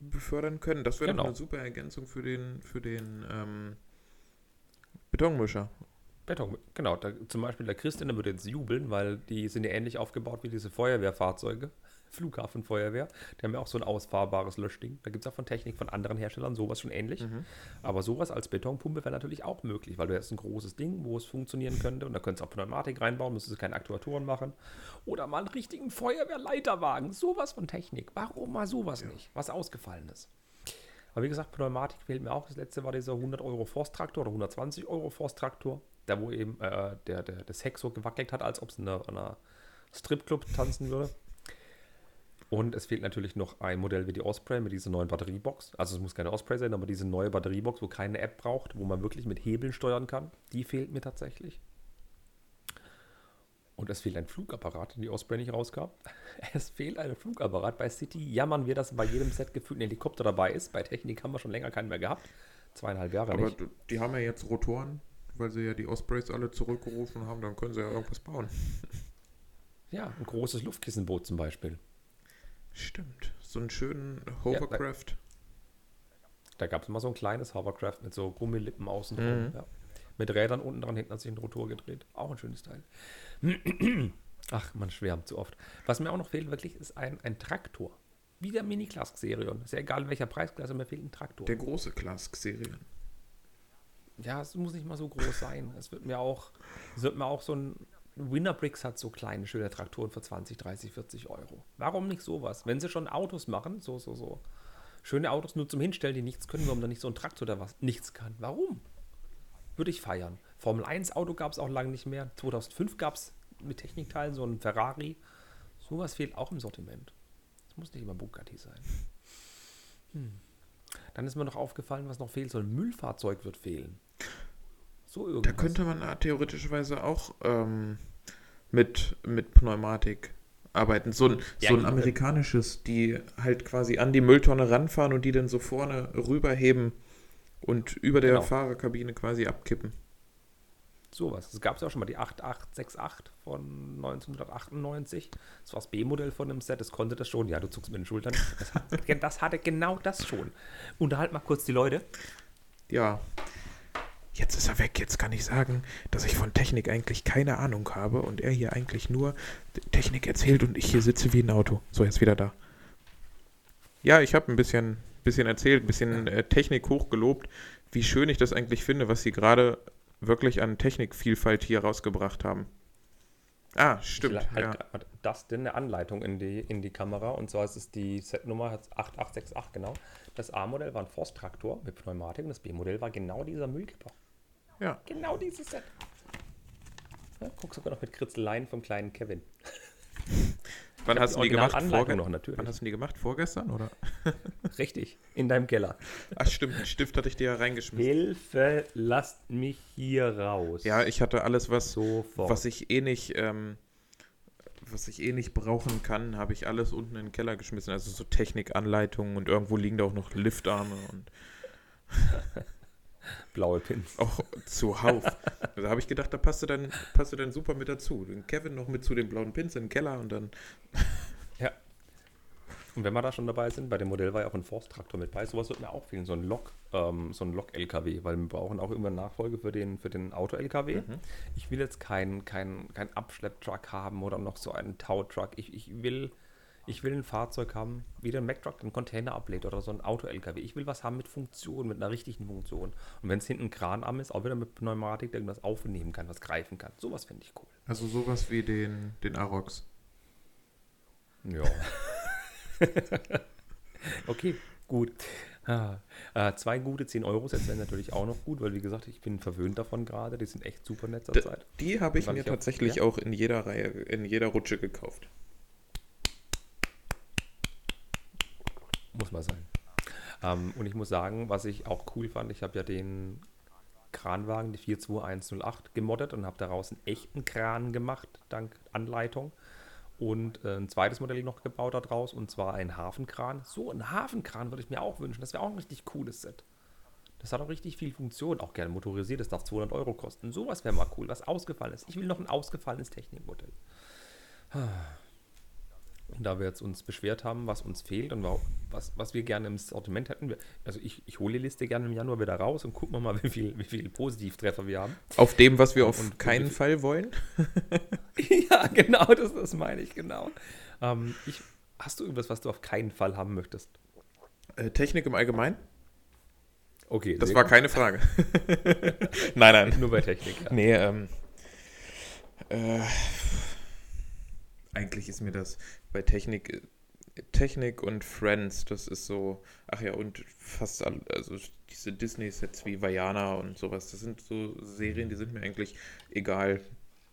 befördern können? Das wäre Genau. doch eine super Ergänzung für den, für den ähm, Betonmischer. Beton, genau. Da, zum Beispiel der Christian der würde jetzt jubeln, weil die sind ja ähnlich aufgebaut wie diese Feuerwehrfahrzeuge. Flughafenfeuerwehr. Die haben ja auch so ein ausfahrbares Löschding. Da gibt es auch von Technik von anderen Herstellern sowas schon ähnlich. Aber sowas als Betonpumpe wäre natürlich auch möglich, weil du hast ein großes Ding, wo es funktionieren könnte und da könntest du auch Pneumatik reinbauen, müsstest du keine Aktuatoren machen. Oder mal einen richtigen Feuerwehrleiterwagen. Sowas von Technik. Warum mal sowas nicht? Was ausgefallen ist. Aber wie gesagt, Pneumatik fehlt mir auch. Das letzte war dieser 100 Euro Forsttraktor oder 120 Euro Forsttraktor. Da wo eben äh, der, der, das Heck so gewackelt hat, als ob es in einer, einer Stripclub tanzen würde. Und es fehlt natürlich noch ein Modell wie die Osprey mit dieser neuen Batteriebox. Also es muss keine Osprey sein, aber diese neue Batteriebox, wo keine App braucht, wo man wirklich mit Hebeln steuern kann. Die fehlt mir tatsächlich. Und es fehlt ein Flugapparat, den die Osprey nicht rauskam. Es fehlt ein Flugapparat. Bei City jammern wir, dass bei jedem Set gefühlt ein Helikopter dabei ist. Bei Technik haben wir schon länger keinen mehr gehabt. Zweieinhalb Jahre Aber nicht. die haben ja jetzt Rotoren, weil sie ja die Ospreys alle zurückgerufen haben, dann können sie ja irgendwas bauen. Ja, ein großes Luftkissenboot zum Beispiel. Stimmt. So einen schönen Hovercraft. Da gab es mal so ein kleines Hovercraft mit so Gummilippen außen drum. Mhm. Ja. Mit Rädern unten dran, hinten hat sich ein Rotor gedreht. Auch ein schönes Teil. Ach, man schwärmt zu oft. Was mir auch noch fehlt wirklich, ist ein, ein Traktor. Wie der Mini-Class Xerion. Ist ja egal in welcher Preisklasse, mir fehlt ein Traktor. Der große Clask-Serien. ja, es muss nicht mal so groß sein. Es wird mir auch, es wird mir auch so ein Winnerbricks hat so kleine, schöne Traktoren für 20, 30, 40 Euro. Warum nicht sowas? Wenn sie schon Autos machen, so, so, so. Schöne Autos nur zum Hinstellen, die nichts können, warum dann nicht so ein Traktor, der was nichts kann? Warum? Würde ich feiern. Formel 1 Auto gab es auch lange nicht mehr. 2005 gab es mit Technikteilen so ein Ferrari. Sowas fehlt auch im Sortiment. Es muss nicht immer Bugatti sein. Hm. Dann ist mir noch aufgefallen, was noch fehlt. So ein Müllfahrzeug wird fehlen. So Da irgendwas. könnte man äh, theoretischerweise auch ähm, mit, mit Pneumatik arbeiten. So ein, Ja, so ein genau. amerikanisches, die halt quasi an die Mülltonne ranfahren und die dann so vorne rüberheben und über der Genau. Fahrerkabine quasi abkippen. Sowas. Es gab ja auch schon mal die 8868 von 1998. Das war das B-Modell von dem Set. Das konnte das schon. Ja, du zuckst mit den Schultern. Das, hat, das hatte genau das schon. Unterhalt mal kurz die Leute. Ja. Jetzt ist er weg. Jetzt kann ich sagen, dass ich von Technik eigentlich keine Ahnung habe und er hier eigentlich nur Technik erzählt und ich hier sitze wie ein Auto. So, jetzt wieder da. Ja, ich habe ein bisschen, bisschen erzählt, ein bisschen äh, Technik hochgelobt, wie schön ich das eigentlich finde, was sie gerade wirklich an Technikvielfalt hier rausgebracht haben. Ah, stimmt. Ich halt ja. das denn eine Anleitung in die, in die Kamera. Und zwar ist es die Setnummer 8868, genau. Das A-Modell war ein Forst-Traktor mit Pneumatik und das B-Modell war genau dieser Müllkipper. Ja. Genau dieses Set. Ja, guck sogar noch mit Kritzeleien vom kleinen Kevin. Wann hast die du die gemacht? Noch, natürlich. Wann hast du die gemacht? Vorgestern, oder? Richtig, in deinem Keller. Ach, stimmt. Den Stift hatte ich dir ja reingeschmissen. Hilfe, lasst mich hier raus. Ja, ich hatte alles, was, sofort. was ich eh nicht, ähm, was ich eh nicht brauchen kann, habe ich alles unten in den Keller geschmissen. Also so Technikanleitungen und irgendwo liegen da auch noch Liftarme und Blaue Pins. auch zuhauf. da habe ich gedacht, da passt du dann, passt du dann super mit dazu. Den Kevin noch mit zu den blauen Pins in den Keller und dann. Ja. Und wenn wir da schon dabei sind, bei dem Modell war ja auch ein Forsttraktor mit bei. Sowas wird mir auch fehlen, so ein Lok, ähm, so ein Lok-LKW, weil wir brauchen auch immer Nachfolge für den, für den Auto-LKW. Ich will jetzt keinen kein, kein Abschlepptruck haben oder noch so einen Tow-Truck. Ich, ich, will, ich will ein Fahrzeug haben, wie der ein Container ablädt oder so ein Auto-LKW. Ich will was haben mit Funktion, mit einer richtigen Funktion. Und wenn es hinten ein Kranarm ist, auch wieder mit Pneumatik, der irgendwas aufnehmen kann, was greifen kann. Sowas finde ich cool. Also sowas wie den, den Arox. Ja. okay, gut. Ah, äh, zwei gute 10-Euro-Sets wären natürlich auch noch gut, weil wie gesagt, ich bin verwöhnt davon gerade. Die sind echt super nett zur Zeit. die habe ich mir ich auch- tatsächlich ja? auch in jeder Reihe, in jeder Rutsche gekauft. Muss mal sein. Ähm, und ich muss sagen, was ich auch cool fand, ich habe ja den Kranwagen, die 42108, gemoddet und habe daraus einen echten Kran gemacht, dank Anleitung. Und äh, ein zweites Modell noch gebaut daraus, und zwar ein Hafenkran. So ein Hafenkran würde ich mir auch wünschen. Das wäre auch ein richtig cooles Set. Das hat auch richtig viel Funktion, auch gerne motorisiert. Das darf 200 Euro kosten. Sowas wäre mal cool, was ausgefallen ist. Ich will noch ein ausgefallenes Technikmodell. Und da wir jetzt uns beschwert haben, was uns fehlt und wa- was, was wir gerne im Sortiment hätten, wir, also ich, ich hole die Liste gerne im Januar wieder raus und gucken wir mal, wie viel, wie viel Positivtreffer wir haben. Auf dem, was wir auf Und- und keinen viel- Fall wollen. ja, genau, das, das meine ich, genau. Ähm, ich, hast du irgendwas, was du auf keinen Fall haben möchtest? Äh, Technik im Allgemeinen? Okay, Das war gut. keine Frage. nein, nein. nur bei Technik. Ja. Nee, ähm. Äh, eigentlich ist mir das bei Technik. Technik und Friends, das ist so. Ach ja, und fast all, also diese Disney-Sets wie Vajana und sowas, das sind so Serien, die sind mir eigentlich egal.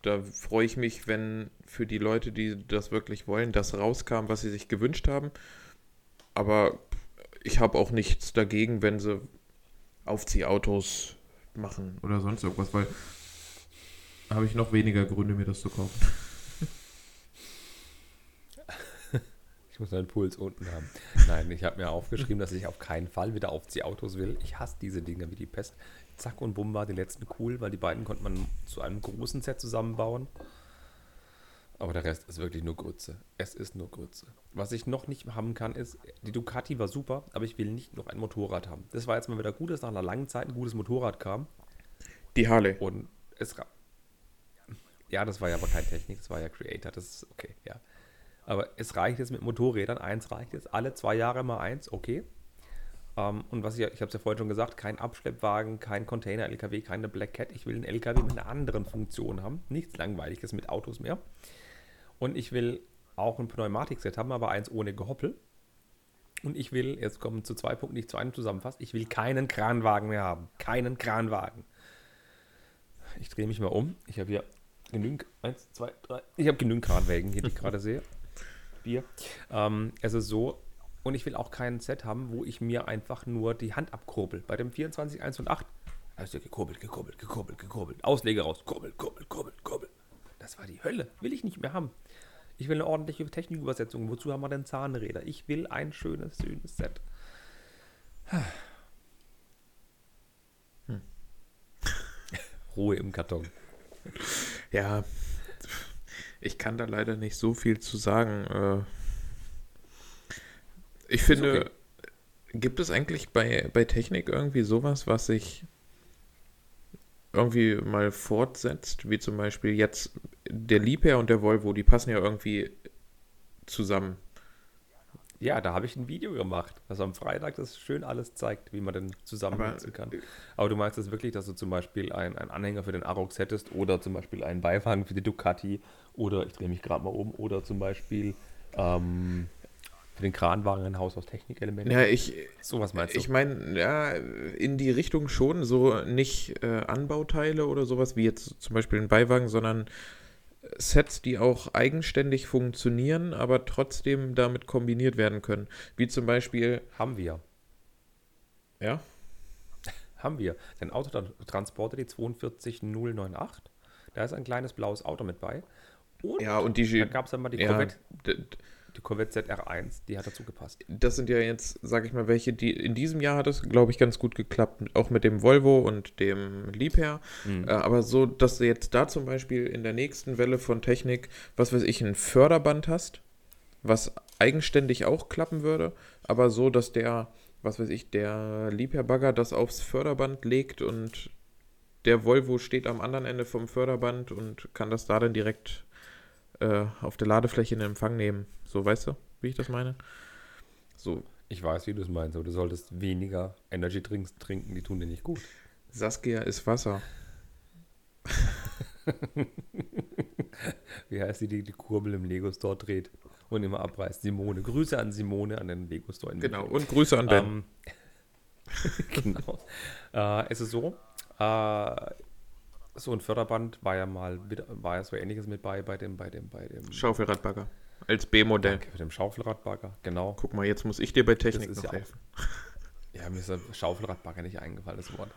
Da freue ich mich, wenn für die Leute, die das wirklich wollen, das rauskam, was sie sich gewünscht haben. Aber ich habe auch nichts dagegen, wenn sie Aufziehautos machen oder sonst irgendwas, weil habe ich noch weniger Gründe, mir das zu kaufen. Ich muss meinen Puls unten haben. Nein, ich habe mir aufgeschrieben, dass ich auf keinen Fall wieder Aufziehautos will. Ich hasse diese Dinger wie die Pest. Zack und Bumm war die letzten cool, weil die beiden konnte man zu einem großen Set zusammenbauen. Aber der Rest ist wirklich nur Grütze. Es ist nur Grütze. Was ich noch nicht haben kann, ist, die Ducati war super, aber ich will nicht noch ein Motorrad haben. Das war jetzt mal wieder gut, dass nach einer langen Zeit ein gutes Motorrad kam. Die Harley. Und es Ja, das war ja aber kein Technik, das war ja Creator, das ist okay, ja. Aber es reicht jetzt mit Motorrädern, eins reicht jetzt, alle zwei Jahre mal eins, okay. Ähm, und was ich, ich habe es ja vorhin schon gesagt, kein Abschleppwagen, kein Container-LKW, keine Black Cat. Ich will einen LKW mit einer anderen Funktion haben, nichts Langweiliges mit Autos mehr. Und ich will auch ein Pneumatikset haben, aber eins ohne Gehoppel. Und ich will, jetzt kommen zu zwei Punkten, die ich zu einem zusammenfasse, ich will keinen Kranwagen mehr haben. Keinen Kranwagen. Ich drehe mich mal um. Ich habe hier genügend, eins, zwei, drei. Ich habe genügend Kranwägen hier, die ich gerade sehe. Bier. Ähm, es ist so, und ich will auch kein Set haben, wo ich mir einfach nur die Hand abkurbel. Bei dem 24, 1 und 8, da ist ja gekurbelt, gekurbelt, gekurbelt, gekurbelt. Ausleger raus, kurbel, kurbel, kurbel, kurbel. Das war die Hölle. Will ich nicht mehr haben. Ich will eine ordentliche Technikübersetzung. Wozu haben wir denn Zahnräder? Ich will ein schönes, schönes Set. Ruhe im Karton. Ja, ich kann da leider nicht so viel zu sagen. Äh, Ich finde, okay. gibt es eigentlich bei, bei Technik irgendwie sowas, was sich irgendwie mal fortsetzt, wie zum Beispiel jetzt der Liebherr und der Volvo, die passen ja irgendwie zusammen. Ja, da habe ich ein Video gemacht, was am Freitag das schön alles zeigt, wie man den zusammen Aber, nutzen kann. Aber du meinst das wirklich, dass du zum Beispiel einen, einen Anhänger für den Arox hättest oder zum Beispiel einen Beifang für die Ducati oder ich drehe mich gerade mal um oder zum Beispiel ähm, für den Kranwagen ein Haus aus Technikelementen. Ja, ich, Sowas meinst du? ich meine, ja, in die Richtung schon, so nicht äh, Anbauteile oder sowas wie jetzt zum Beispiel ein Beiwagen, sondern Sets, die auch eigenständig funktionieren, aber trotzdem damit kombiniert werden können. Wie zum Beispiel, haben wir. ja, Haben wir. Den Autotransporter, die 42098. Da ist ein kleines blaues Auto mit bei. Und ja, und die, da gab es dann mal die ja, Corvette, die Corvette ZR1, die hat dazu gepasst. das sind ja jetzt, sag ich mal, welche, die in diesem Jahr hat es, glaube ich, ganz gut geklappt, auch mit dem Volvo und dem Liebherr. Mhm. Äh, aber so, dass du jetzt da zum Beispiel in der nächsten Welle von Technik, was weiß ich, ein Förderband hast, was eigenständig auch klappen würde, aber so, dass der, was weiß ich, der Liebherr-Bagger das aufs Förderband legt und der Volvo steht am anderen Ende vom Förderband und kann das da dann direkt äh, auf der Ladefläche in Empfang nehmen. So, weißt du, wie ich das meine? So, Ich weiß, wie du es meinst, aber du solltest weniger Energy Drinks trinken, die tun dir nicht gut. Saskia ist Wasser. Wie heißt die, die die Kurbel im Lego Store dreht und immer abreißt? Simone. Grüße an Simone, an den Lego Store. in Genau, und Grüße an Ben. Ähm, genau. Äh, es ist so, äh, so ein Förderband war ja mal, war ja so ähnliches mit bei, bei dem, bei dem, bei dem Schaufelradbagger. Als B-Modell. Danke für den Schaufelradbagger, genau. Guck mal, jetzt muss ich dir bei Technik noch ja helfen. Ja, mir ist der Schaufelradbagger nicht eingefallen, das Wort.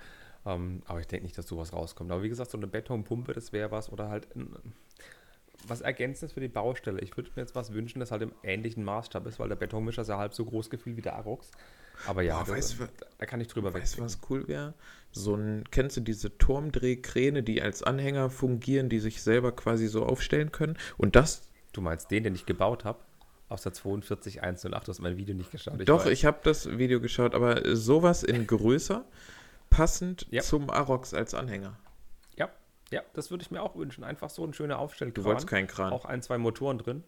Ähm, aber ich denke nicht, dass sowas rauskommt. Aber wie gesagt, so eine Betonpumpe, das wäre was. Oder halt ein, was Ergänzendes für die Baustelle. Ich würde mir jetzt was wünschen, das halt im ähnlichen Maßstab ist, weil der Betonmischer ist ja halb so groß gefühlt wie der Arox. Aber ja, Boah, das, weißt da kann ich drüber Weißt du, was cool wäre? So ein, kennst du diese Turmdrehkräne, die als Anhänger fungieren, die sich selber quasi so aufstellen können? Und das. Du meinst den, den ich gebaut habe? Aus der 42108, du hast mein Video nicht geschaut. Ich Doch, weiß. ich habe das Video geschaut, aber sowas in größer, passend Ja. zum Arox als Anhänger. Ja, ja, das würde ich mir auch wünschen. Einfach so ein schöner Aufstellkran. Du wolltest keinen Kran. Auch ein, zwei Motoren drin.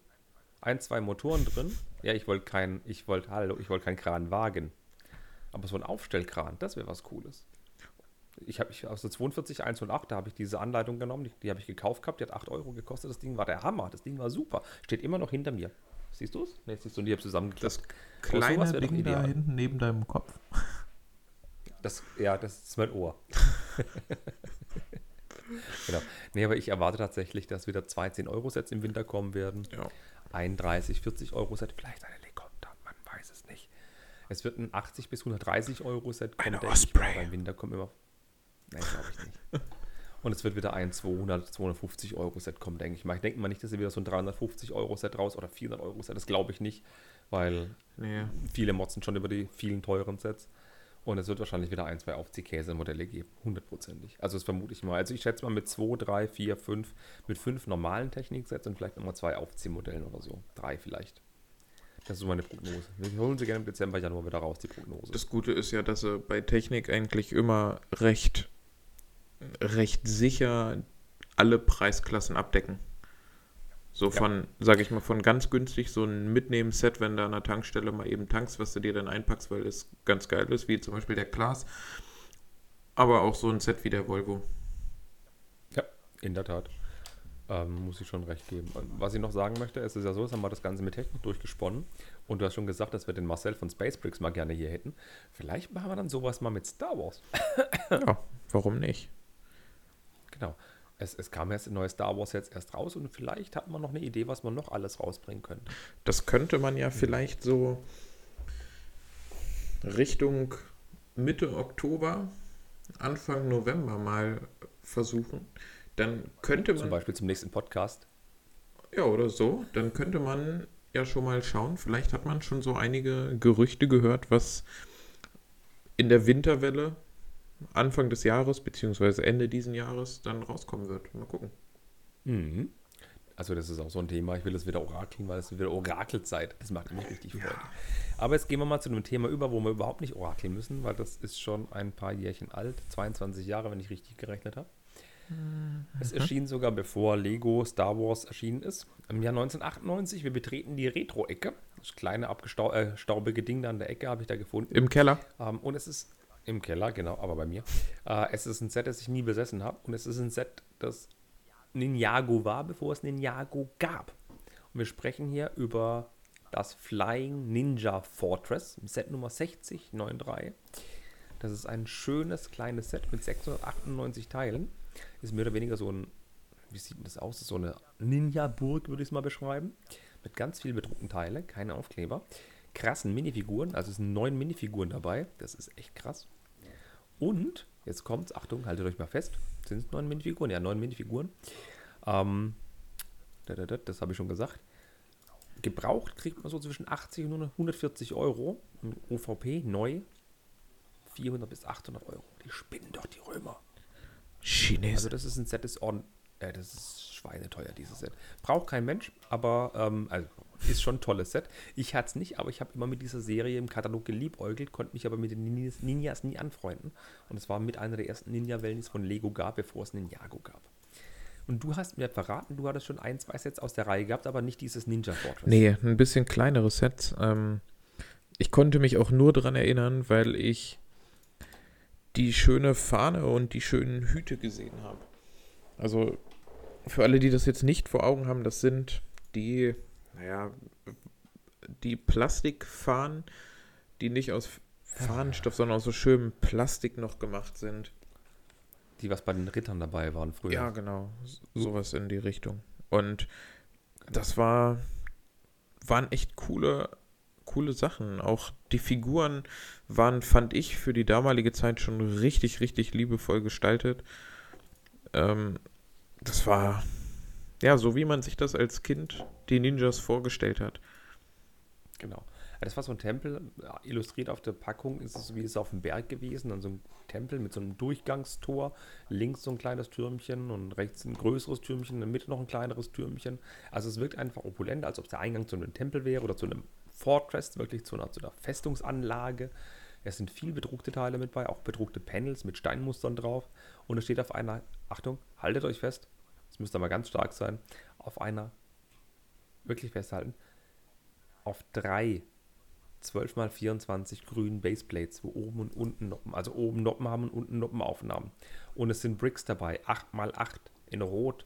Ein, zwei Motoren drin. Ja, ich wollte kein, ich wollte, hallo, ich wollte keinen Kranwagen. Aber so ein Aufstellkran, das wäre was Cooles. Ich habe ich, aus der 42108, da habe ich diese Anleitung genommen, die, die habe ich gekauft gehabt, die hat 8 Euro gekostet. Das Ding war der Hammer, das Ding war super. Steht immer noch hinter mir. Siehst du es? Ne, siehst du, ich habe zusammengeklappt. Das kleine doch Ding da hinten neben deinem Kopf. Das, ja, das ist mein Ohr. genau. Nee, aber ich erwarte tatsächlich, dass wieder zwei 10-Euro-Sets im Winter kommen werden. Ja. Ein 30, 40-Euro-Set, vielleicht ein Helikopter, man weiß es nicht. Es wird ein 80 bis 130-Euro-Set kommen, Eine denke ich mal. Im Winter kommen immer. Nein, glaube ich nicht. Und es wird wieder ein 200, 250 Euro Set kommen, denke ich mal. Ich denke mal nicht, dass sie wieder so ein 350 Euro Set raus oder 400 Euro Set, das glaube ich nicht, weil Nee. viele motzen schon über die vielen teuren Sets. Und es wird wahrscheinlich wieder ein, zwei Aufziehkäse-Modelle geben. Hundertprozentig. Also das vermute ich mal. Also ich schätze mal mit zwei, drei, vier, fünf, mit fünf normalen Techniksets und vielleicht nochmal zwei Aufziehmodellen oder so. Drei vielleicht. Das ist so meine Prognose. Wir holen sie gerne im Dezember, Januar wieder raus, die Prognose. Das Gute ist ja, dass sie bei Technik eigentlich immer recht, recht sicher alle Preisklassen abdecken. So Ja. von, sage ich mal, von ganz günstig so ein Mitnehmen-Set, wenn du an der Tankstelle mal eben tankst, was du dir dann einpackst, weil es ganz geil ist, wie zum Beispiel der Klaas. Aber auch so ein Set wie der Volvo. Ja, in der Tat. Ähm, muss ich schon recht geben. Und was ich noch sagen möchte, es ist ja so, jetzt haben wir das Ganze mit Technik durchgesponnen. Und du hast schon gesagt, dass wir den Marcel von Spacebricks mal gerne hier hätten. Vielleicht machen wir dann sowas mal mit Star Wars. Ja, warum nicht? Genau. Es, es kam erst ein neues Star Wars jetzt erst raus und vielleicht hat man noch eine Idee, was man noch alles rausbringen könnte. Das könnte man ja vielleicht so Richtung Mitte Oktober, Anfang November mal versuchen. Dann könnte Zum man, Beispiel zum nächsten Podcast. ja oder so, dann könnte man ja schon mal schauen. Vielleicht hat man schon so einige Gerüchte gehört, was in der Winterwelle Anfang des Jahres beziehungsweise Ende diesen Jahres dann rauskommen wird. Mal gucken. Mhm. Also das ist auch so ein Thema. Ich will das wieder orakeln, weil es wieder Orakelzeit. Das macht mich richtig Freude. Aber jetzt gehen wir mal zu einem Thema über, wo wir überhaupt nicht orakeln müssen, weil das ist schon ein paar Jährchen alt. 22 Jahre, wenn ich richtig gerechnet habe. Es erschien sogar bevor Lego Star Wars erschienen ist. Im Jahr 1998. Wir betreten die Retro-Ecke. Das kleine abgestaubige Ding da an der Ecke habe ich da gefunden. Im Keller. Ähm, und es ist im Keller, genau, aber bei mir. Äh, es ist ein Set, das ich nie besessen habe. Und es ist ein Set, das Ninjago war, bevor es Ninjago gab. Und wir sprechen hier über das Flying Ninja Fortress, Set Nummer 6093. Das ist ein schönes kleines Set mit 698 Teilen. Ist mehr oder weniger so ein, wie sieht denn das aus? So eine Ninja-Burg, würde ich es mal beschreiben. Mit ganz viel bedruckten Teile, keine Aufkleber. Krassen Minifiguren, also es sind neun Minifiguren dabei. Das ist echt krass. Und, jetzt kommt's, Achtung, haltet euch mal fest. Sind es neun Minifiguren? Ja, neun Minifiguren. Ähm, da, da, da, das habe ich schon gesagt. Gebraucht kriegt man so zwischen 80 und 140 Euro. Im UVP neu 400 bis 800 Euro. Die spinnen doch die Römer. Chinesen. Also das ist ein Set, das, on, äh, das ist schweineteuer, dieses Set. Braucht kein Mensch, aber ähm, also ist schon ein tolles Set. Ich hatte es nicht, aber ich habe immer mit dieser Serie im Katalog geliebäugelt, konnte mich aber mit den Ninjas, Ninjas nie anfreunden. Und es war mit einer der ersten Ninja-Wellen, die es von Lego gab, bevor es Ninjago gab. Und du hast mir verraten, du hattest schon ein, zwei Sets aus der Reihe gehabt, aber nicht dieses Ninja Fortress. Nee, ein bisschen kleinere Sets. Ähm, ich konnte mich auch nur dran erinnern, weil ich die schöne Fahne und die schönen Hüte gesehen habe. Also für alle, die das jetzt nicht vor Augen haben, das sind die, naja, die Plastikfahnen, die nicht aus Fahnenstoff, sondern aus so schönem Plastik noch gemacht sind. Die, was bei den Rittern dabei waren früher. Ja, genau. S- Sowas in die Richtung. Und das war, waren echt coole, coole Sachen. Auch die Figuren waren, fand ich, für die damalige Zeit schon richtig, richtig liebevoll gestaltet. Ähm, das war, ja, so wie man sich das als Kind die Ninjas vorgestellt hat. Genau. Ja, Das war so ein Tempel, illustriert auf der Packung ist es wie es auf dem Berg gewesen, dann so ein Tempel mit so einem Durchgangstor, links so ein kleines Türmchen und rechts ein größeres Türmchen, in der Mitte noch ein kleineres Türmchen. Also es wirkt einfach opulent, als ob es der Eingang zu einem Tempel wäre oder zu einem Fortress, wirklich zu einer, zu einer Festungsanlage. Es sind viel bedruckte Teile mit bei, auch bedruckte Panels mit Steinmustern drauf. Und es steht auf einer, Achtung, haltet euch fest, es müsste aber ganz stark sein, auf einer, wirklich festhalten, auf drei 12 mal 24 grünen Baseplates, wo oben und unten Noppen, also oben Noppen haben und unten Noppenaufnahmen. Und es sind Bricks dabei, 8 mal 8 in Rot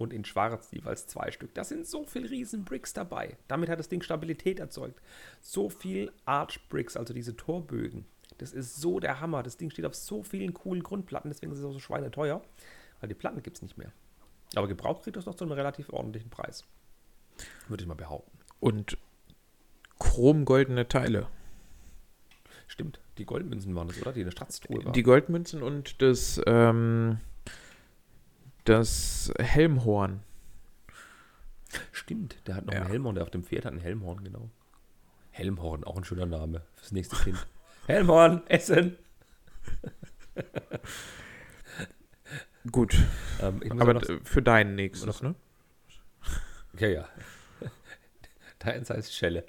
und in Schwarz, jeweils zwei Stück. Da sind so viele riesen Bricks dabei. Damit hat das Ding Stabilität erzeugt. So viel Arch Bricks, also diese Torbögen. Das ist so der Hammer. Das Ding steht auf so vielen coolen Grundplatten, deswegen ist es auch so schweineteuer, weil die Platten gibt es nicht mehr. Aber gebraucht kriegt das noch zu einem relativ ordentlichen Preis. Würde ich mal behaupten. Und chromgoldene Teile. Stimmt, die Goldmünzen waren das, oder? Die in der Schatztruhe waren. Die Goldmünzen und das, ähm, das Helmhorn. Stimmt, der hat noch Ja. einen Helmhorn, der auf dem Pferd hat einen Helmhorn, genau. Helmhorn, auch ein schöner Name fürs nächste Kind. Helmhorn, Essen! Gut, Ähm, aber noch, für deinen nächstes, ne? Ja, ja. Deins heißt Schelle.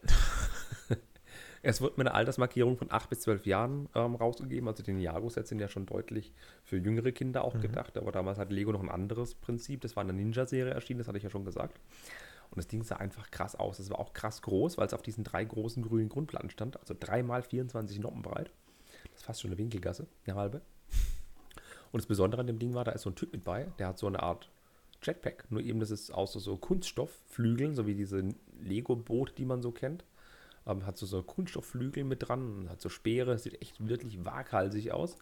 es wird mit einer Altersmarkierung von 8 bis 12 Jahren ähm, rausgegeben. Also die Ninjago-Sets sind ja schon deutlich für jüngere Kinder auch gedacht. Aber damals hat Lego noch ein anderes Prinzip. Das war eine Ninja-Serie erschienen, das hatte ich ja schon gesagt. Und das Ding sah einfach krass aus. Es war auch krass groß, weil es auf diesen drei großen grünen Grundplatten stand. Also 3 mal 24 Noppen breit. Das ist fast schon eine Winkelgasse, eine halbe. Und das Besondere an dem Ding war, da ist so ein Typ mit bei, der hat so eine Art Jetpack. Nur eben, das ist aus so, so Kunststoffflügeln, so wie diese Lego-Boot, die man so kennt. Ähm, hat so, so Kunststoffflügel mit dran, hat so Speere, sieht echt wirklich waghalsig aus.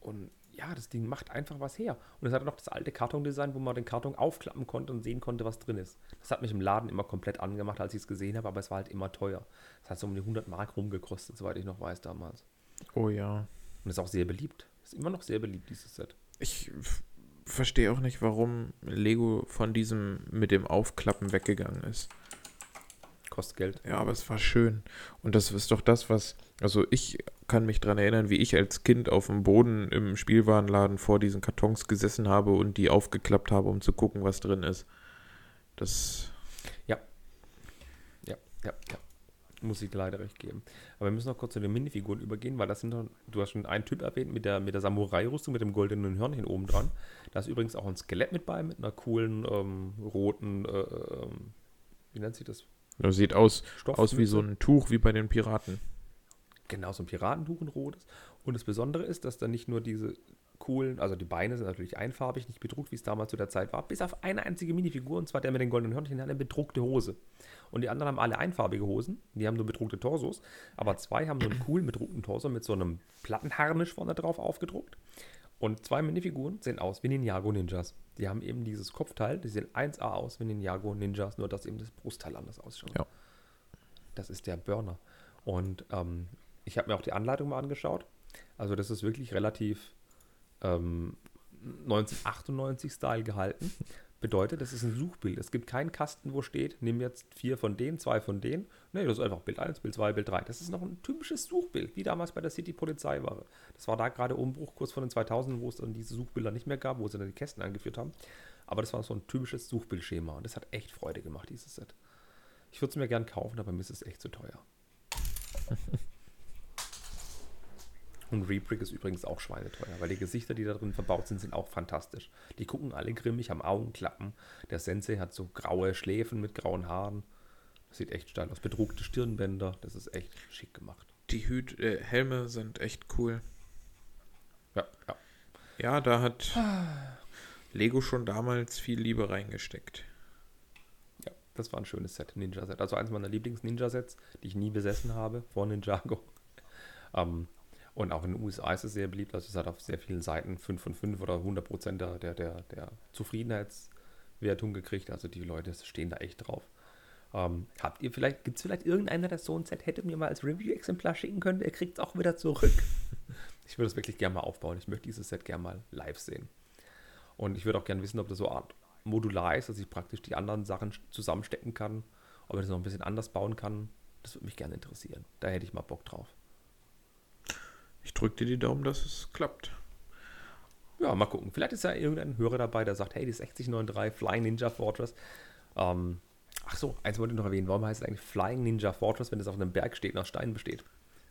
Und ja, das Ding macht einfach was her. Und es hat noch das alte Kartondesign, wo man den Karton aufklappen konnte und sehen konnte, was drin ist. Das hat mich im Laden immer komplett angemacht, als ich es gesehen habe, aber es war halt immer teuer. Es hat so um die 100 Mark rumgekostet, soweit ich noch weiß damals. Oh ja. Und ist auch sehr beliebt. Ist immer noch sehr beliebt, dieses Set. Ich verstehe auch nicht, warum Lego von diesem mit dem Aufklappen weggegangen ist. Kostet Geld. Ja, aber es war schön. Und das ist doch das, was. Also, ich kann mich daran erinnern, wie ich als Kind auf dem Boden im Spielwarenladen vor diesen Kartons gesessen habe und die aufgeklappt habe, um zu gucken, was drin ist. Das. Ja, ja, ja. Muss ich leider recht geben. Aber wir müssen noch kurz zu den Minifiguren übergehen, weil das sind noch, du hast schon einen Typ erwähnt mit der, mit der Samurai-Rüstung, mit dem goldenen Hörnchen oben dran. Da ist übrigens auch ein Skelett mit bei, mit einer coolen ähm, roten, äh, ähm, wie nennt sich das? das sieht aus, Stoff. aus wie so ein Tuch wie bei den Piraten. Genau, so ein Piratentuch, ein rotes. Und das Besondere ist, dass da nicht nur diese coolen, also die Beine sind natürlich einfarbig, nicht bedruckt, wie es damals zu der Zeit war, bis auf eine einzige Minifigur, und zwar der mit den goldenen Hörnchen, der hat eine bedruckte Hose. Und die anderen haben alle einfarbige Hosen, die haben nur bedruckte Torsos, aber zwei haben so einen coolen bedruckten Torso mit so einem Plattenharnisch vorne drauf aufgedruckt. Und zwei Minifiguren sehen aus wie Ninjago Ninjas. Die haben eben dieses Kopfteil, die sehen 1A aus wie Ninjago Ninjas, nur dass eben das Brustteil anders ausschaut. Ja. Das ist der Burner. Und ähm, ich habe mir auch die Anleitung mal angeschaut. Also das ist wirklich relativ ähm, 1998-Style gehalten. Bedeutet, das ist ein Suchbild. Es gibt keinen Kasten, wo steht, nimm jetzt vier von denen, zwei von denen. Nee, das ist einfach Bild 1, Bild 2, Bild 3. Das ist noch ein typisches Suchbild, wie damals bei der City Polizei war. Das war da gerade Umbruch kurz vor den 2000, wo es dann diese Suchbilder nicht mehr gab, wo sie dann die Kästen eingeführt haben. Aber das war so ein typisches Suchbildschema und das hat echt Freude gemacht, dieses Set. Ich würde es mir gern kaufen, aber mir ist es echt zu teuer. Und Rebrick ist übrigens auch schweineteuer, weil die Gesichter, die da drin verbaut sind, sind auch fantastisch. Die gucken alle grimmig, haben Augenklappen. Der Sensei hat so graue Schläfen mit grauen Haaren. Das sieht echt steil aus. Bedruckte Stirnbänder, das ist echt schick gemacht. Die Hüt äh, Helme sind echt cool. Ja, ja. Ja, da hat Lego schon damals viel Liebe reingesteckt. Ja, das war ein schönes Set, Ninja-Set. Also eins meiner Lieblings-Ninja-Sets, die ich nie besessen habe, vor Ninjago. Ähm, und auch in den USA ist es sehr beliebt. Also es hat auf sehr vielen Seiten 5 von 5 oder 100 Prozent der, der, der, Zufriedenheitswertung gekriegt. Also die Leute stehen da echt drauf. Ähm, habt ihr vielleicht, gibt es vielleicht irgendeiner, der so ein Set hätte mir mal als Review-Exemplar schicken können? Der kriegt es auch wieder zurück. ich würde es wirklich gerne mal aufbauen. Ich möchte dieses Set gerne mal live sehen. Und ich würde auch gerne wissen, ob das so Art modular ist, dass ich praktisch die anderen Sachen zusammenstecken kann. Ob ich das noch ein bisschen anders bauen kann. Das würde mich gerne interessieren. Da hätte ich mal Bock drauf. Ich drücke dir die Daumen, dass es klappt. Ja, mal gucken. Vielleicht ist ja irgendein Hörer dabei, der sagt, hey, die 6093 Flying Ninja Fortress. Ähm, ach so, eins wollte ich noch erwähnen. Warum heißt es eigentlich Flying Ninja Fortress, wenn es auf einem Berg steht und aus Steinen besteht?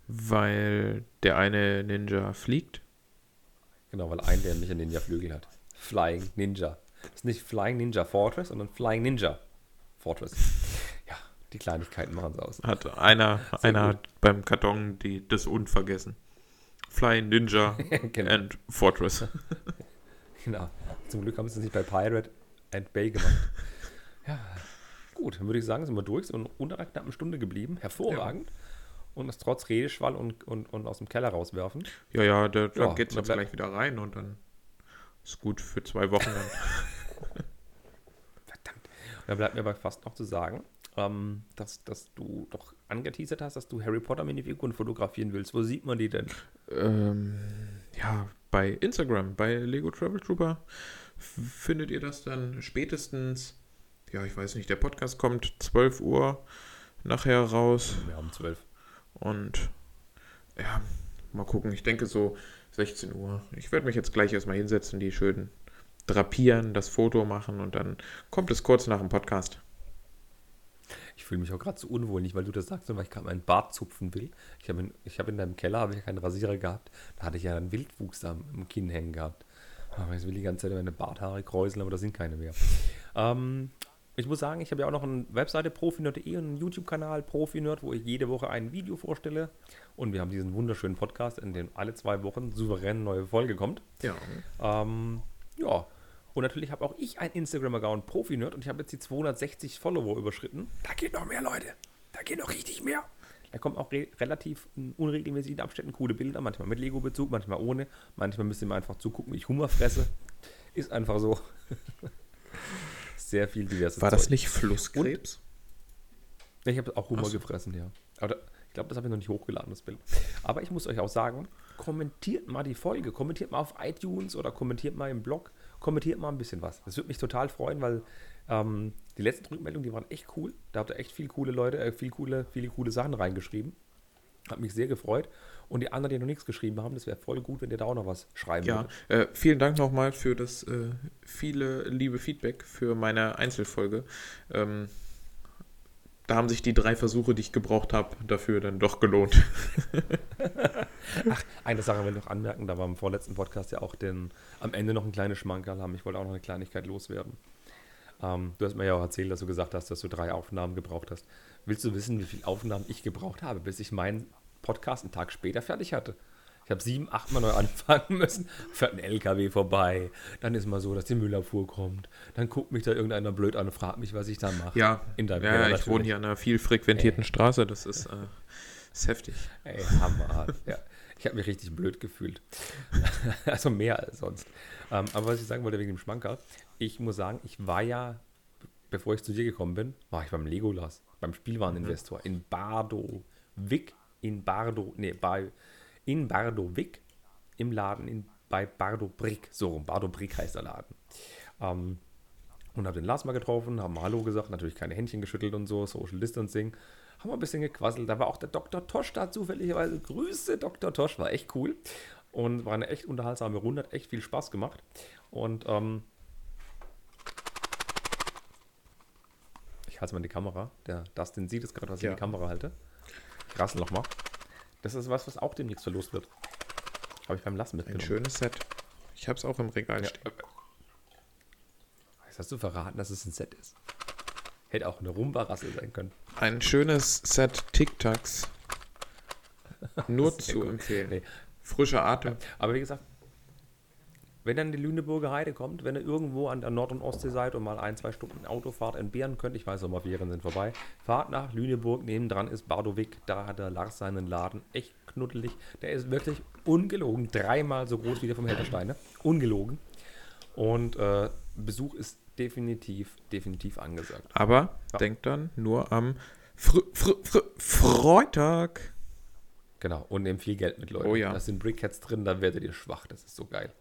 Weil der eine Ninja fliegt. Genau, weil ein der nicht einen Ninja-Flügel hat. Flying Ninja. Das ist nicht Flying Ninja Fortress, sondern Flying Ninja Fortress. Ja, die Kleinigkeiten machen es aus. Hat einer, einer hat beim Karton die, das unvergessen. Flying Ninja genau. and Fortress. genau. Zum Glück haben sie es nicht bei Pirate and Bay gemacht. Ja, gut, dann würde ich sagen, sind wir durch, sind unter einer knappen Stunde geblieben. Hervorragend. Ja. Und das trotz Redeschwall und, und, und aus dem Keller rauswerfen. Ja, ja, da, da ja, geht es jetzt gleich wieder rein und dann ist gut für zwei Wochen dann. Verdammt. Dann bleibt mir aber fast noch zu sagen, ähm, dass, dass du doch angeteasert hast, dass du Harry Potter Minifiguren fotografieren willst. Wo sieht man die denn? Ähm, ja, bei Instagram, bei Lego Travel Trooper findet ihr das dann spätestens, ja, ich weiß nicht, der Podcast kommt 12 Uhr nachher raus. Wir haben 12. Und ja, mal gucken, ich denke so 16 Uhr. Ich werde mich jetzt gleich erstmal hinsetzen, die schön drapieren, das Foto machen und dann kommt es kurz nach dem Podcast. Ich fühle mich auch gerade so unwohl, nicht weil du das sagst, sondern weil ich gerade meinen Bart zupfen will. Ich habe in, hab in deinem Keller ich ja keinen Rasierer gehabt. Da hatte ich ja einen Wildwuchs am, am Kinn hängen gehabt. Aber jetzt will die ganze Zeit meine Barthaare kräuseln, aber da sind keine mehr. Ähm, ich muss sagen, ich habe ja auch noch eine Webseite profinerd.de und einen YouTube-Kanal Profinerd, wo ich jede Woche ein Video vorstelle. Und wir haben diesen wunderschönen Podcast, in dem alle zwei Wochen souverän neue Folge kommt. Ja. Ähm, ja. Und natürlich habe auch ich einen Instagram-Account Profinerd und ich habe jetzt die 260 Follower überschritten. Da geht noch mehr, Leute. Da geht noch richtig mehr. Da kommen auch re relativ in unregelmäßigen Abständen coole Bilder, manchmal mit Lego-Bezug, manchmal ohne. Manchmal müsst ihr mir einfach zugucken, wie ich Hummer fresse. Ist einfach so. sehr viel diverses War das Zeug. nicht Flusskrebs? Und ich habe auch Hummer so. gefressen, ja. Aber ich glaube, das habe ich noch nicht hochgeladen, das Bild. Aber ich muss euch auch sagen, kommentiert mal die Folge. Kommentiert mal auf iTunes oder kommentiert mal im Blog. Kommentiert mal ein bisschen was. Das würde mich total freuen, weil ähm, die letzten Rückmeldungen, die waren echt cool. Da habt ihr echt viele coole Leute, äh, viel coole, viele coole Sachen reingeschrieben. Hat mich sehr gefreut. Und die anderen, die noch nichts geschrieben haben, das wäre voll gut, wenn ihr da auch noch was schreiben Ja, äh, vielen Dank nochmal für das äh, viele liebe Feedback für meine Einzelfolge. Ähm, da haben sich die drei Versuche, die ich gebraucht habe, dafür dann doch gelohnt. Ach, eine Sache will ich noch anmerken, da war im vorletzten Podcast ja auch den, am Ende noch ein kleines Schmankerl haben. Ich wollte auch noch eine Kleinigkeit loswerden. Ähm, du hast mir ja auch erzählt, dass du gesagt hast, dass du drei Aufnahmen gebraucht hast. Willst du wissen, wie viele Aufnahmen ich gebraucht habe, bis ich meinen Podcast einen Tag später fertig hatte. Ich habe sieben, acht Mal neu anfangen müssen. Fährt ein LKW vorbei. Dann ist mal so, dass die Müllabfuhr kommt. Dann guckt mich da irgendeiner blöd an und fragt mich, was ich da mache. Ja, in ja, ja ich wohne hier an einer viel frequentierten Ey. Straße. Das ist, äh, ist heftig. Ey, Hammer. ja. Ich habe mich richtig blöd gefühlt. also mehr als sonst. Ähm, aber was ich sagen wollte wegen dem Schmankerl, ich muss sagen, ich war ja, bevor ich zu dir gekommen bin, war ich beim Legolas, beim Spielwareninvestor mhm. in Bardo, Wick in Bardo, nee, bei, in Bardo Wick im Laden in, bei Bardo Brick, so rum, Bardo Brick heißt der Laden. Ähm, und habe den Lars mal getroffen, haben Hallo gesagt, natürlich keine Händchen geschüttelt und so, Social Distancing. Haben wir ein bisschen gequasselt. Da war auch der Dr. Tosch da zufälligerweise. Grüße, Dr. Tosch, war echt cool. Und war eine echt unterhaltsame Runde, hat echt viel Spaß gemacht. Und ähm, ich halte mal in die Kamera. Der Dustin sieht es gerade, was ich in die Kamera halte. Rassel nochmal. Das ist was, was auch demnächst verlost wird. Habe ich beim Lassen mitgenommen. Ein schönes Set. Ich habe es auch im Regal ja. stehen. Jetzt hast du verraten, dass es ein Set ist. Hätte auch eine Rumba-Rassel sein können. Ein schönes Set Tic-Tacs. Nur zu empfehlen. Nee. Frischer Atem. Aber wie gesagt, wenn ihr an die Lüneburger Heide kommt, wenn ihr irgendwo an der Nord- und Ostsee seid und mal ein, zwei Stunden Autofahrt entbehren könnt, ich weiß, Sommerferien sind vorbei, fahrt nach Lüneburg, nebendran ist Bardowik, da hat der Lars seinen Laden, echt knuddelig, der ist wirklich ungelogen, dreimal so groß wie der vom Heldersteine, ungelogen und äh, Besuch ist definitiv, definitiv angesagt. Aber Ja. denkt dann nur am Fr Fr Fr Freitag. Genau, und nehmt viel Geld mit, Leute. Oh ja. Da sind Brickheads drin, dann werdet ihr schwach, das ist so geil.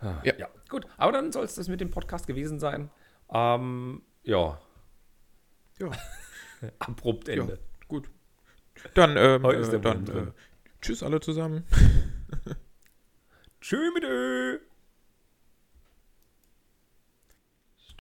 Ah, Ja. ja, gut, aber dann soll es das mit dem Podcast gewesen sein. Ähm, ja, Ja, abrupt Ende. gut. Dann, ähm, Heute ist äh, der dann äh, tschüss alle zusammen. Tschö mit.